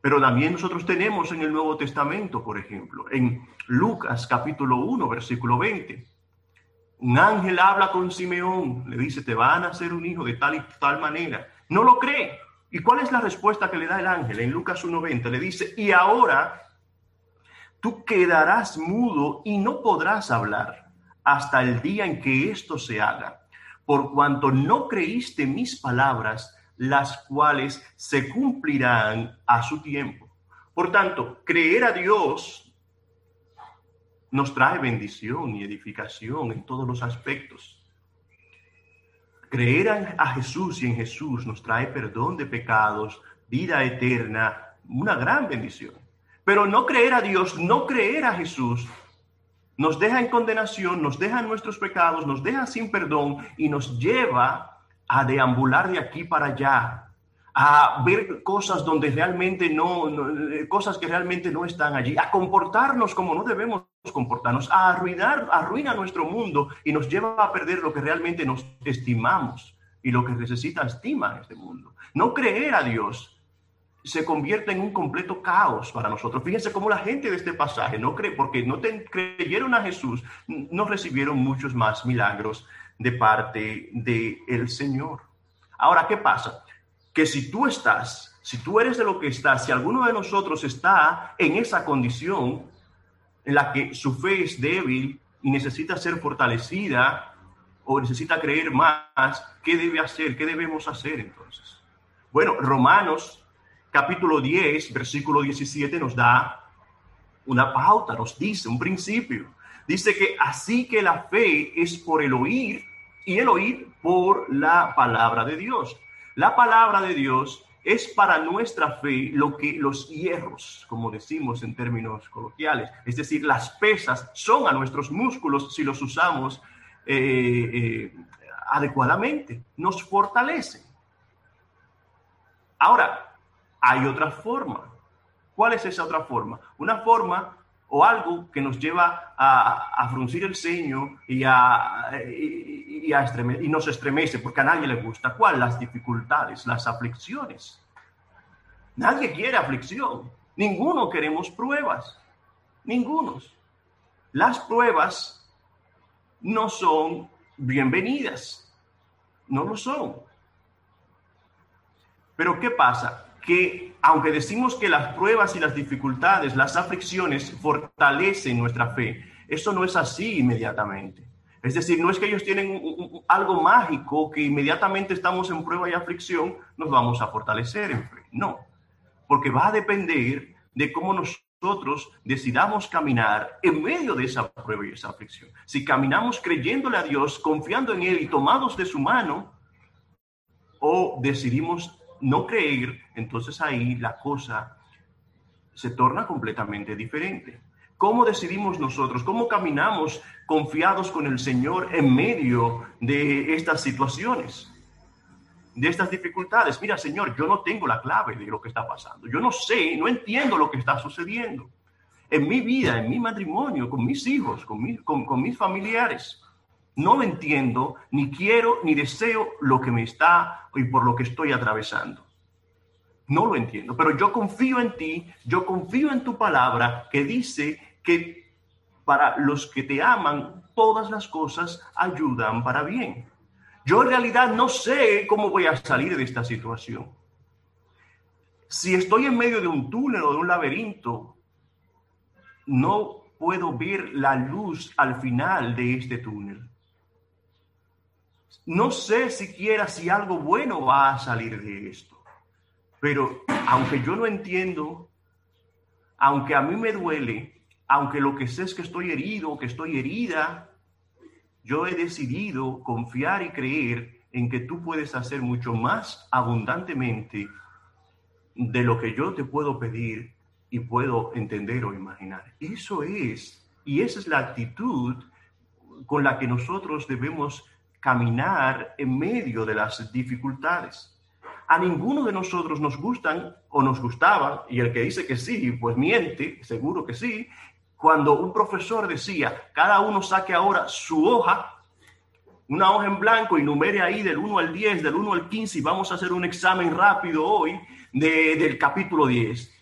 Speaker 1: Pero también nosotros tenemos en el Nuevo Testamento, por ejemplo, en Lucas capítulo 1, versículo 20. Un ángel habla con Simeón, le dice, te van a hacer un hijo de tal y tal manera. No lo cree. ¿Y cuál es la respuesta que le da el ángel? En Lucas 1.20 le dice, y ahora tú quedarás mudo y no podrás hablar hasta el día en que esto se haga, por cuanto no creíste mis palabras, las cuales se cumplirán a su tiempo. Por tanto, creer a Dios nos trae bendición y edificación en todos los aspectos. Creer a Jesús y en Jesús nos trae perdón de pecados, vida eterna, una gran bendición. Pero no creer a Dios, no creer a Jesús, nos deja en condenación, nos deja en nuestros pecados, nos deja sin perdón y nos lleva a deambular de aquí para allá, a ver cosas donde realmente no, cosas que realmente no están allí, a comportarnos como no debemos comportarnos, a arruinar, arruina nuestro mundo y nos lleva a perder lo que realmente nos estimamos y lo que necesita estima en este mundo. No creer a Dios se convierte en un completo caos para nosotros. Fíjense cómo la gente de este pasaje no cree, porque no te, creyeron a Jesús, no recibieron muchos más milagros de parte del el Señor. Ahora, ¿qué pasa? Que si tú estás, si tú eres de lo que estás, si alguno de nosotros está en esa condición en la que su fe es débil y necesita ser fortalecida o necesita creer más, ¿qué debe hacer? ¿Qué debemos hacer entonces? Bueno, Romanos capítulo 10, versículo 17 nos da una pauta, nos dice un principio. Dice que así que la fe es por el oír y el oír por la palabra de Dios. La palabra de Dios es para nuestra fe lo que los hierros, como decimos en términos coloquiales, es decir, las pesas son a nuestros músculos si los usamos eh, eh, adecuadamente, nos fortalecen. Ahora, hay otra forma. ¿Cuál es esa otra forma? Una forma o algo que nos lleva a, fruncir el ceño y, a, y, y nos estremece, porque a nadie le gusta. ¿Cuál? Las dificultades, las aflicciones. Nadie quiere aflicción. Ninguno queremos pruebas. Ningunos. Las pruebas no son bienvenidas. No lo son. Pero ¿qué pasa? Que aunque decimos que las pruebas y las dificultades, las aflicciones fortalecen nuestra fe, eso no es así inmediatamente. Es decir, no es que ellos tienen algo mágico que inmediatamente estamos en prueba y aflicción, nos vamos a fortalecer en fe. No, porque va a depender de cómo nosotros decidamos caminar en medio de esa prueba y esa aflicción. Si caminamos creyéndole a Dios, confiando en Él y tomados de su mano, o decidimos no creer, entonces ahí la cosa se torna completamente diferente. ¿Cómo decidimos nosotros? ¿Cómo caminamos confiados con el Señor en medio de estas situaciones? De estas dificultades. Mira, Señor, yo no tengo la clave de lo que está pasando. Yo no sé, no entiendo lo que está sucediendo. En mi vida, en mi matrimonio, con mis hijos, con, con mis familiares. No entiendo, ni quiero, ni deseo lo que me está y por lo que estoy atravesando. No lo entiendo, pero yo confío en ti, yo confío en tu palabra que dice que para los que te aman, todas las cosas ayudan para bien. Yo en realidad no sé cómo voy a salir de esta situación. Si estoy en medio de un túnel o de un laberinto, no puedo ver la luz al final de este túnel. No sé siquiera si algo bueno va a salir de esto. Pero aunque yo no entiendo, aunque a mí me duele, aunque lo que sé es que estoy herido, que estoy herida, yo he decidido confiar y creer en que tú puedes hacer mucho más abundantemente de lo que yo te puedo pedir y puedo entender o imaginar. Eso es, y esa es la actitud con la que nosotros debemos caminar en medio de las dificultades. A ninguno de nosotros nos gustan o nos gustaban, y el que dice que sí, pues miente, seguro que sí, cuando un profesor decía, cada uno saque ahora su hoja, una hoja en blanco y numere ahí del 1 al 10, del 1 al 15 y vamos a hacer un examen rápido hoy del capítulo 10.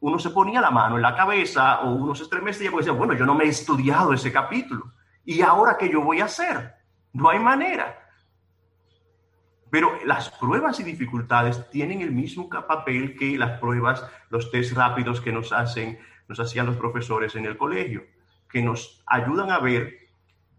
Speaker 1: Uno se ponía la mano en la cabeza o uno se estremecía y decía, bueno, yo no me he estudiado ese capítulo. ¿Y ahora qué yo voy a hacer? No hay manera. Pero las pruebas y dificultades tienen el mismo papel que las pruebas, los test rápidos que nos hacen nos hacían los profesores en el colegio, que nos ayudan a ver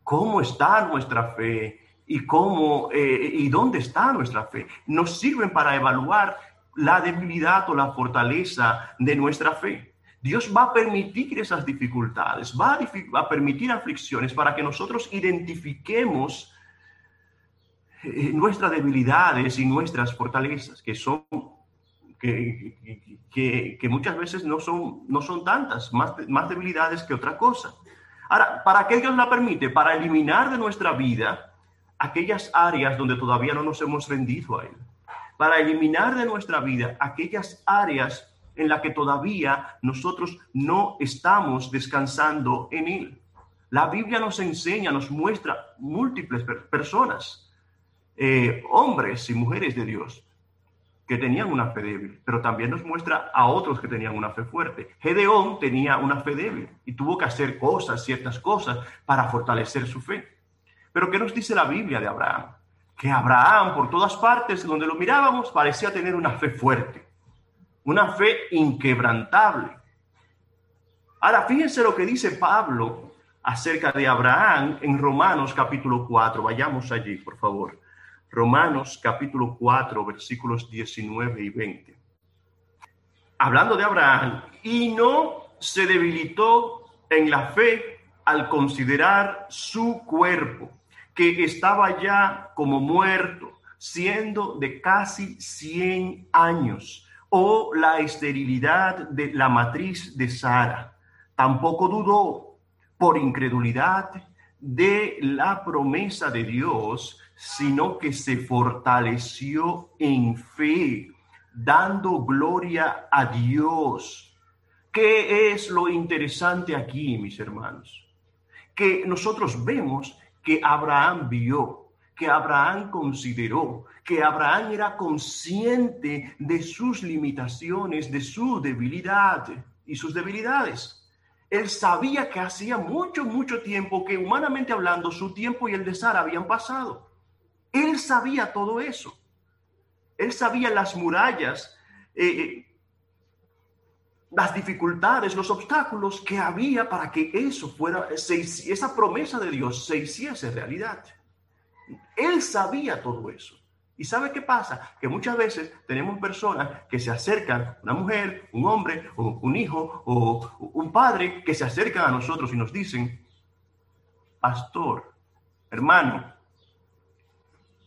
Speaker 1: cómo está nuestra fe y cómo eh, y dónde está nuestra fe. Nos sirven para evaluar la debilidad o la fortaleza de nuestra fe. Dios va a permitir esas dificultades, va a, permitir aflicciones para que nosotros identifiquemos eh, nuestras debilidades y nuestras fortalezas, que son que, que, muchas veces no son, no son tantas, más, más debilidades que otra cosa. Ahora, ¿para qué Dios la permite? Para eliminar de nuestra vida aquellas áreas donde todavía no nos hemos rendido a Él. Para eliminar de nuestra vida aquellas áreas en las que todavía nosotros no estamos descansando en Él. La Biblia nos enseña, nos muestra múltiples personas, eh, hombres y mujeres de Dios, que tenían una fe débil, pero también nos muestra a otros que tenían una fe fuerte. Gedeón tenía una fe débil y tuvo que hacer cosas, ciertas cosas, para fortalecer su fe. Pero ¿qué nos dice la Biblia de Abraham? Que Abraham, por todas partes donde lo mirábamos, parecía tener una fe fuerte, una fe inquebrantable. Ahora, fíjense lo que dice Pablo acerca de Abraham en Romanos capítulo 4. Vayamos allí, por favor. Romanos capítulo 4, versículos 19 y 20. Hablando de Abraham, y no se debilitó en la fe al considerar su cuerpo, que estaba ya como muerto, siendo de casi 100 años, o la esterilidad de la matriz de Sara. Tampoco dudó por incredulidad de la promesa de Dios, sino que se fortaleció en fe, dando gloria a Dios. ¿Qué es lo interesante aquí, mis hermanos? Que nosotros vemos que Abraham vio, que Abraham consideró, que Abraham era consciente de sus limitaciones, de su debilidad y sus debilidades. Él sabía que hacía mucho, mucho tiempo que humanamente hablando su tiempo y el de Sara habían pasado. Él sabía todo eso. Él sabía las murallas, eh, eh, las dificultades, los obstáculos que había para que eso fuera, esa promesa de Dios se hiciese realidad. Él sabía todo eso. ¿Y sabe qué pasa? Que muchas veces tenemos personas que se acercan, una mujer, un hombre, o un hijo, o un padre, que se acercan a nosotros y nos dicen, pastor, hermano,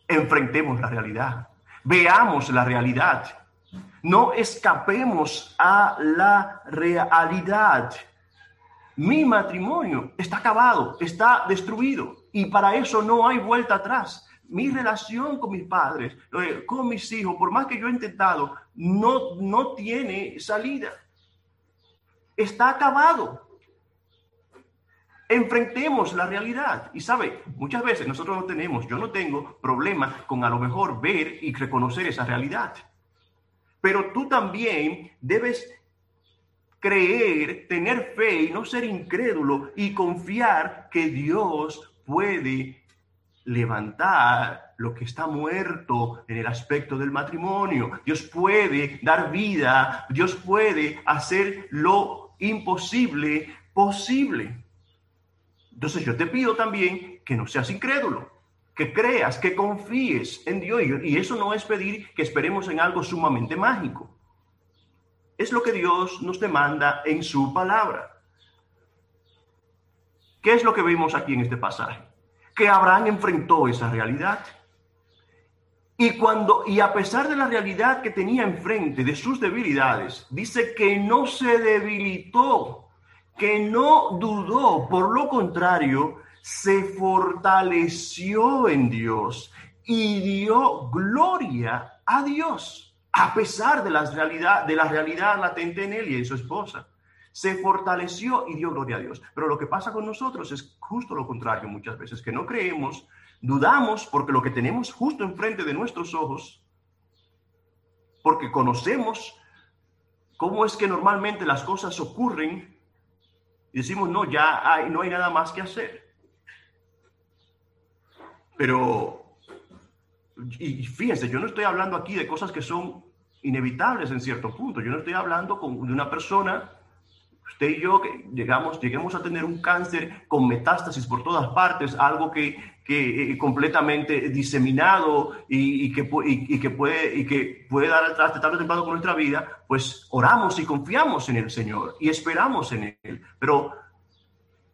Speaker 1: enfrentemos la realidad, veamos la realidad, no escapemos a la realidad. Mi matrimonio está acabado, está destruido y para eso no hay vuelta atrás. Mi relación con mis padres, con mis hijos, por más que yo he intentado, no, no tiene salida. Está acabado enfrentemos la realidad. Y sabe, muchas veces nosotros no tenemos, yo no tengo problema con a lo mejor ver y reconocer esa realidad. Pero tú también debes creer, tener fe y no ser incrédulo y confiar que Dios puede levantar lo que está muerto en el aspecto del matrimonio. Dios puede dar vida, Dios puede hacer lo imposible posible. Entonces yo te pido también que no seas incrédulo, que creas, que confíes en Dios. Y eso no es pedir que esperemos en algo sumamente mágico. Es lo que Dios nos demanda en su palabra. ¿Qué es lo que vemos aquí en este pasaje? Que Abraham enfrentó esa realidad. Y cuando y a pesar de la realidad que tenía enfrente de sus debilidades, dice que no se debilitó, que no dudó, por lo contrario, se fortaleció en Dios y dio gloria a Dios, a pesar de, las realidad, de la realidad latente en él y en su esposa. Se fortaleció y dio gloria a Dios. Pero lo que pasa con nosotros es justo lo contrario muchas veces, que no creemos, dudamos porque lo que tenemos justo enfrente de nuestros ojos, porque conocemos cómo es que normalmente las cosas ocurren, y decimos, no, ya hay, no hay nada más que hacer. Pero y fíjense, yo no estoy hablando aquí de cosas que son inevitables en cierto punto. Yo no estoy hablando con, de una persona, usted y yo, llegamos, lleguemos a tener un cáncer con metástasis por todas partes, algo que, que eh, completamente diseminado y, que, y, que puede, y que puede dar al traste tarde o temprano con nuestra vida, pues oramos y confiamos en el Señor y esperamos en Él. Pero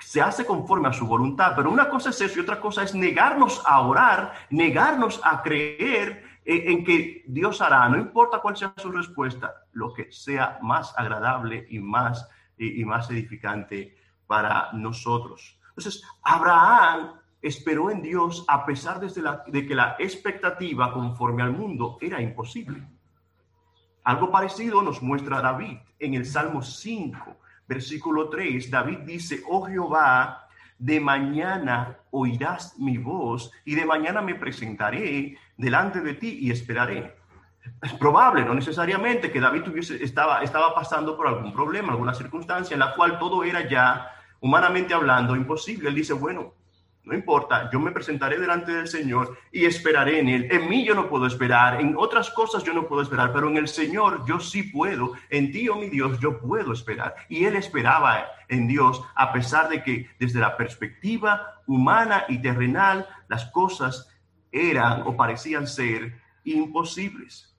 Speaker 1: se hace conforme a su voluntad. Pero una cosa es eso y otra cosa es negarnos a orar, negarnos a creer en, que Dios hará, no importa cuál sea su respuesta, lo que sea más agradable y más, y, más edificante para nosotros. Entonces, Abraham esperó en Dios a pesar de, la, de que la expectativa conforme al mundo era imposible. Algo parecido nos muestra David en el Salmo 5 Versículo 3, David dice, oh Jehová, de mañana oirás mi voz y de mañana me presentaré delante de ti y esperaré. Es probable, no necesariamente, que David tuviese, estaba, estaba pasando por algún problema, alguna circunstancia en la cual todo era ya, humanamente hablando, imposible. Él dice, bueno, no importa, yo me presentaré delante del Señor y esperaré en Él. En mí yo no puedo esperar, en otras cosas yo no puedo esperar, pero en el Señor yo sí puedo. En ti, oh mi Dios, yo puedo esperar. Y Él esperaba en Dios, a pesar de que desde la perspectiva humana y terrenal las cosas eran o parecían ser imposibles.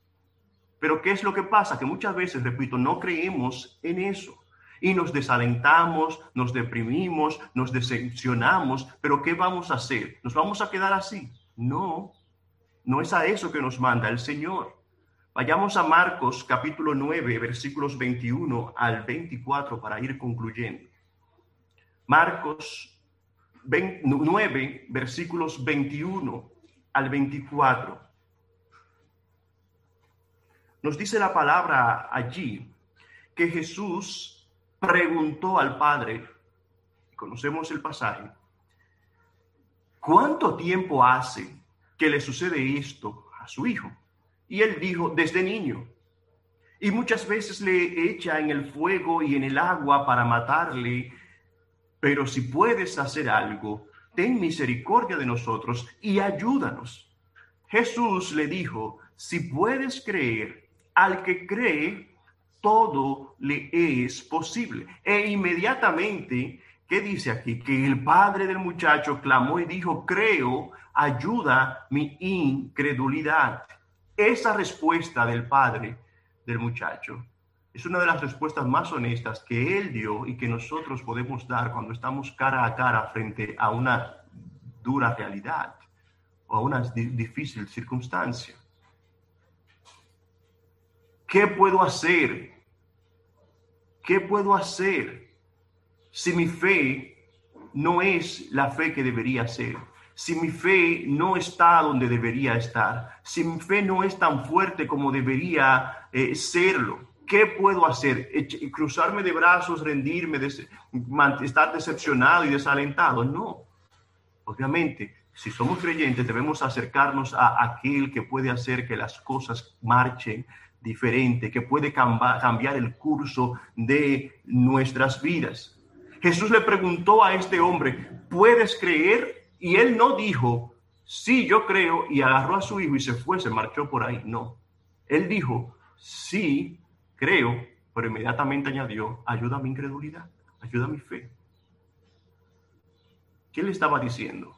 Speaker 1: Pero ¿qué es lo que pasa? Que muchas veces, repito, no creemos en eso y nos desalentamos, nos deprimimos, nos decepcionamos, pero ¿qué vamos a hacer? ¿Nos vamos a quedar así? No, no es a eso que nos manda el Señor. Vayamos a Marcos capítulo 9, versículos 21 al 24 para ir concluyendo. Marcos 9, versículos 21 al 24. Nos dice la palabra allí que Jesús preguntó al padre, conocemos el pasaje, ¿cuánto tiempo hace que le sucede esto a su hijo? Y él dijo, desde niño. Y muchas veces le echa en el fuego y en el agua para matarle, pero si puedes hacer algo, ten misericordia de nosotros y ayúdanos. Jesús le dijo, si puedes creer, al que cree, todo le es posible. E inmediatamente, ¿qué dice aquí? Que el padre del muchacho clamó y dijo, creo, ayuda mi incredulidad. Esa respuesta del padre del muchacho es una de las respuestas más honestas que él dio y que nosotros podemos dar cuando estamos cara a cara frente a una dura realidad o a una difícil circunstancia. ¿Qué puedo hacer ¿Qué puedo hacer si mi fe no es la fe que debería ser? Si mi fe no está donde debería estar, si mi fe no es tan fuerte como debería eh, serlo, ¿qué puedo hacer? ¿Cruzarme de brazos, rendirme, estar decepcionado y desalentado? No. Obviamente, si somos creyentes, debemos acercarnos a aquel que puede hacer que las cosas marchen diferente, que puede cambiar el curso de nuestras vidas. Jesús le preguntó a este hombre, ¿puedes creer? Y él no dijo, sí, yo creo, y agarró a su hijo y se fue, se marchó por ahí. No, él dijo, sí, creo, pero inmediatamente añadió, ayuda a mi incredulidad, ayuda a mi fe. ¿Qué le estaba diciendo?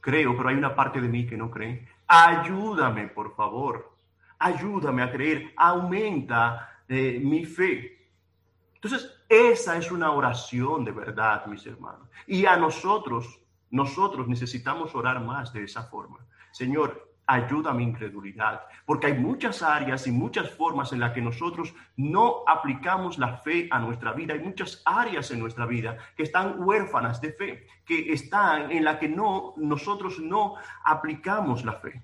Speaker 1: Creo, pero hay una parte de mí que no cree. Ayúdame, por favor ayúdame a creer, aumenta eh, mi fe. Entonces, esa es una oración de verdad, mis hermanos. Y a nosotros, nosotros necesitamos orar más de esa forma. Señor, ayuda a mi incredulidad, porque hay muchas áreas y muchas formas en las que nosotros no aplicamos la fe a nuestra vida. Hay muchas áreas en nuestra vida que están huérfanas de fe, que están en las que no nosotros no aplicamos la fe.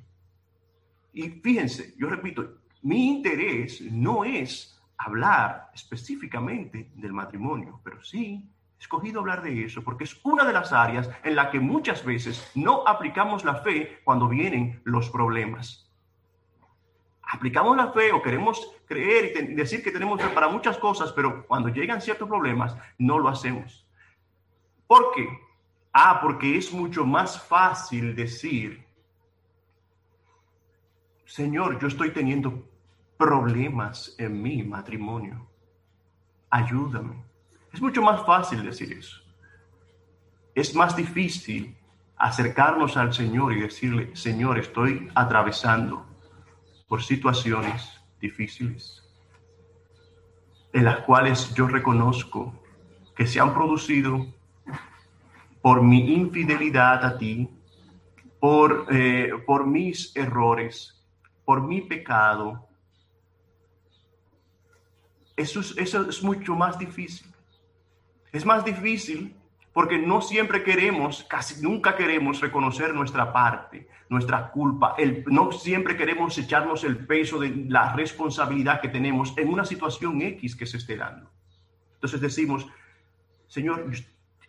Speaker 1: Y fíjense, yo repito, mi interés no es hablar específicamente del matrimonio, pero sí he escogido hablar de eso porque es una de las áreas en la que muchas veces no aplicamos la fe cuando vienen los problemas. Aplicamos la fe o queremos creer y decir que tenemos fe para muchas cosas, pero cuando llegan ciertos problemas no lo hacemos. ¿Por qué? Ah, porque es mucho más fácil decir, Señor, yo estoy teniendo problemas en mi matrimonio. Ayúdame. Es mucho más fácil decir eso. Es más difícil acercarnos al Señor y decirle, Señor, estoy atravesando por situaciones difíciles, en las cuales yo reconozco que se han producido por mi infidelidad a ti, por, eh, por mis errores, por mi pecado, eso es, mucho más difícil. Es más difícil porque no siempre queremos, casi nunca queremos reconocer nuestra parte, nuestra culpa. No siempre queremos echarnos el peso de la responsabilidad que tenemos en una situación X que se esté dando. Entonces decimos, Señor,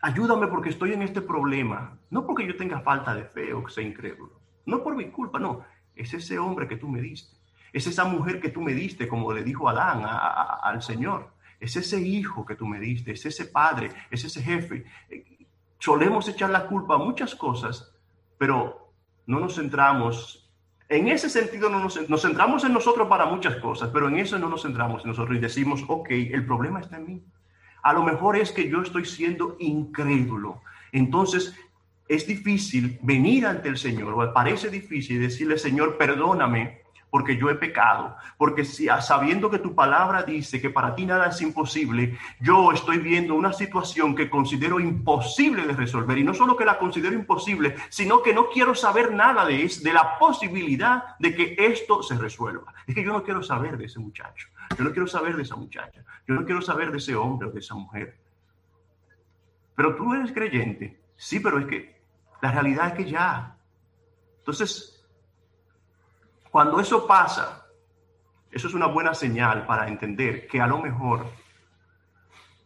Speaker 1: ayúdame porque estoy en este problema. No porque yo tenga falta de fe o que sea incrédulo. No por mi culpa, no. Es ese hombre que tú me diste. Es esa mujer que tú me diste, como le dijo Adán al Señor. Es ese hijo que tú me diste, es ese padre, es ese jefe. Solemos echar la culpa a muchas cosas, pero no nos centramos. En ese sentido, no nos, nos centramos en nosotros para muchas cosas, pero en eso no nos centramos en nosotros y decimos, ok, el problema está en mí. A lo mejor es que yo estoy siendo incrédulo. Entonces, es difícil venir ante el Señor, o parece difícil decirle, Señor, perdóname porque yo he pecado, porque si, sabiendo que tu palabra dice que para ti nada es imposible, yo estoy viendo una situación que considero imposible de resolver. Y no solo que la considero imposible, sino que no quiero saber nada de, de la posibilidad de que esto se resuelva. Es que yo no quiero saber de ese muchacho, yo no quiero saber de esa muchacha, yo no quiero saber de ese hombre o de esa mujer. Pero tú eres creyente, sí, pero es que la realidad es que ya. Entonces, cuando eso pasa, eso es una buena señal para entender que a lo mejor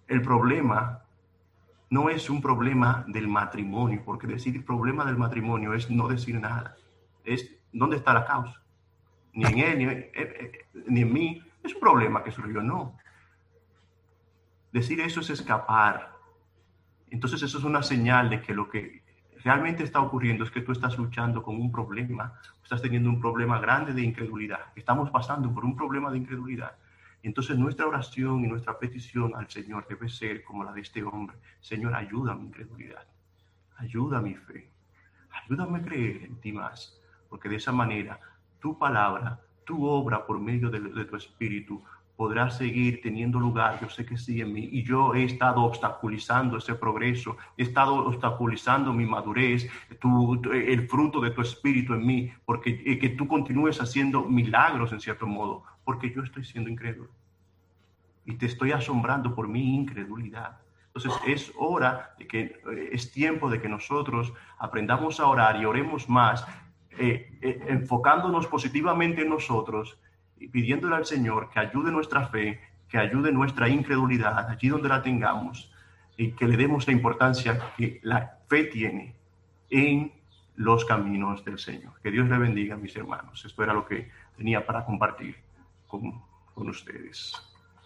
Speaker 1: el problema no es un problema del matrimonio, porque decir problema del matrimonio es no decir nada. Es dónde está la causa. Ni en él, ni, eh, eh, ni en mí. Es un problema que surgió, no. Decir eso es escapar. Entonces eso es una señal de que lo que realmente está ocurriendo es que tú estás luchando con un problema, estás teniendo un problema grande de incredulidad, estamos pasando por un problema de incredulidad. entonces nuestra oración y nuestra petición al Señor debe ser como la de este hombre. Señor, ayuda a mi incredulidad, ayuda a mi fe, ayúdame a creer en ti más, porque de esa manera tu palabra, tu obra por medio de, de tu espíritu podrá seguir teniendo lugar, yo sé que sí en mí, y yo he estado obstaculizando ese progreso, he estado obstaculizando mi madurez, el fruto de tu espíritu en mí, porque eh, que tú continúes haciendo milagros en cierto modo, porque yo estoy siendo incrédulo. Y te estoy asombrando por mi incredulidad. Entonces es hora de que eh, es tiempo de que nosotros aprendamos a orar y oremos más, eh, enfocándonos positivamente en nosotros pidiéndole al Señor que ayude nuestra fe, que ayude nuestra incredulidad allí donde la tengamos y que le demos la importancia que la fe tiene en los caminos del Señor. Que Dios le bendiga, mis hermanos. Esto era lo que tenía para compartir con, con ustedes.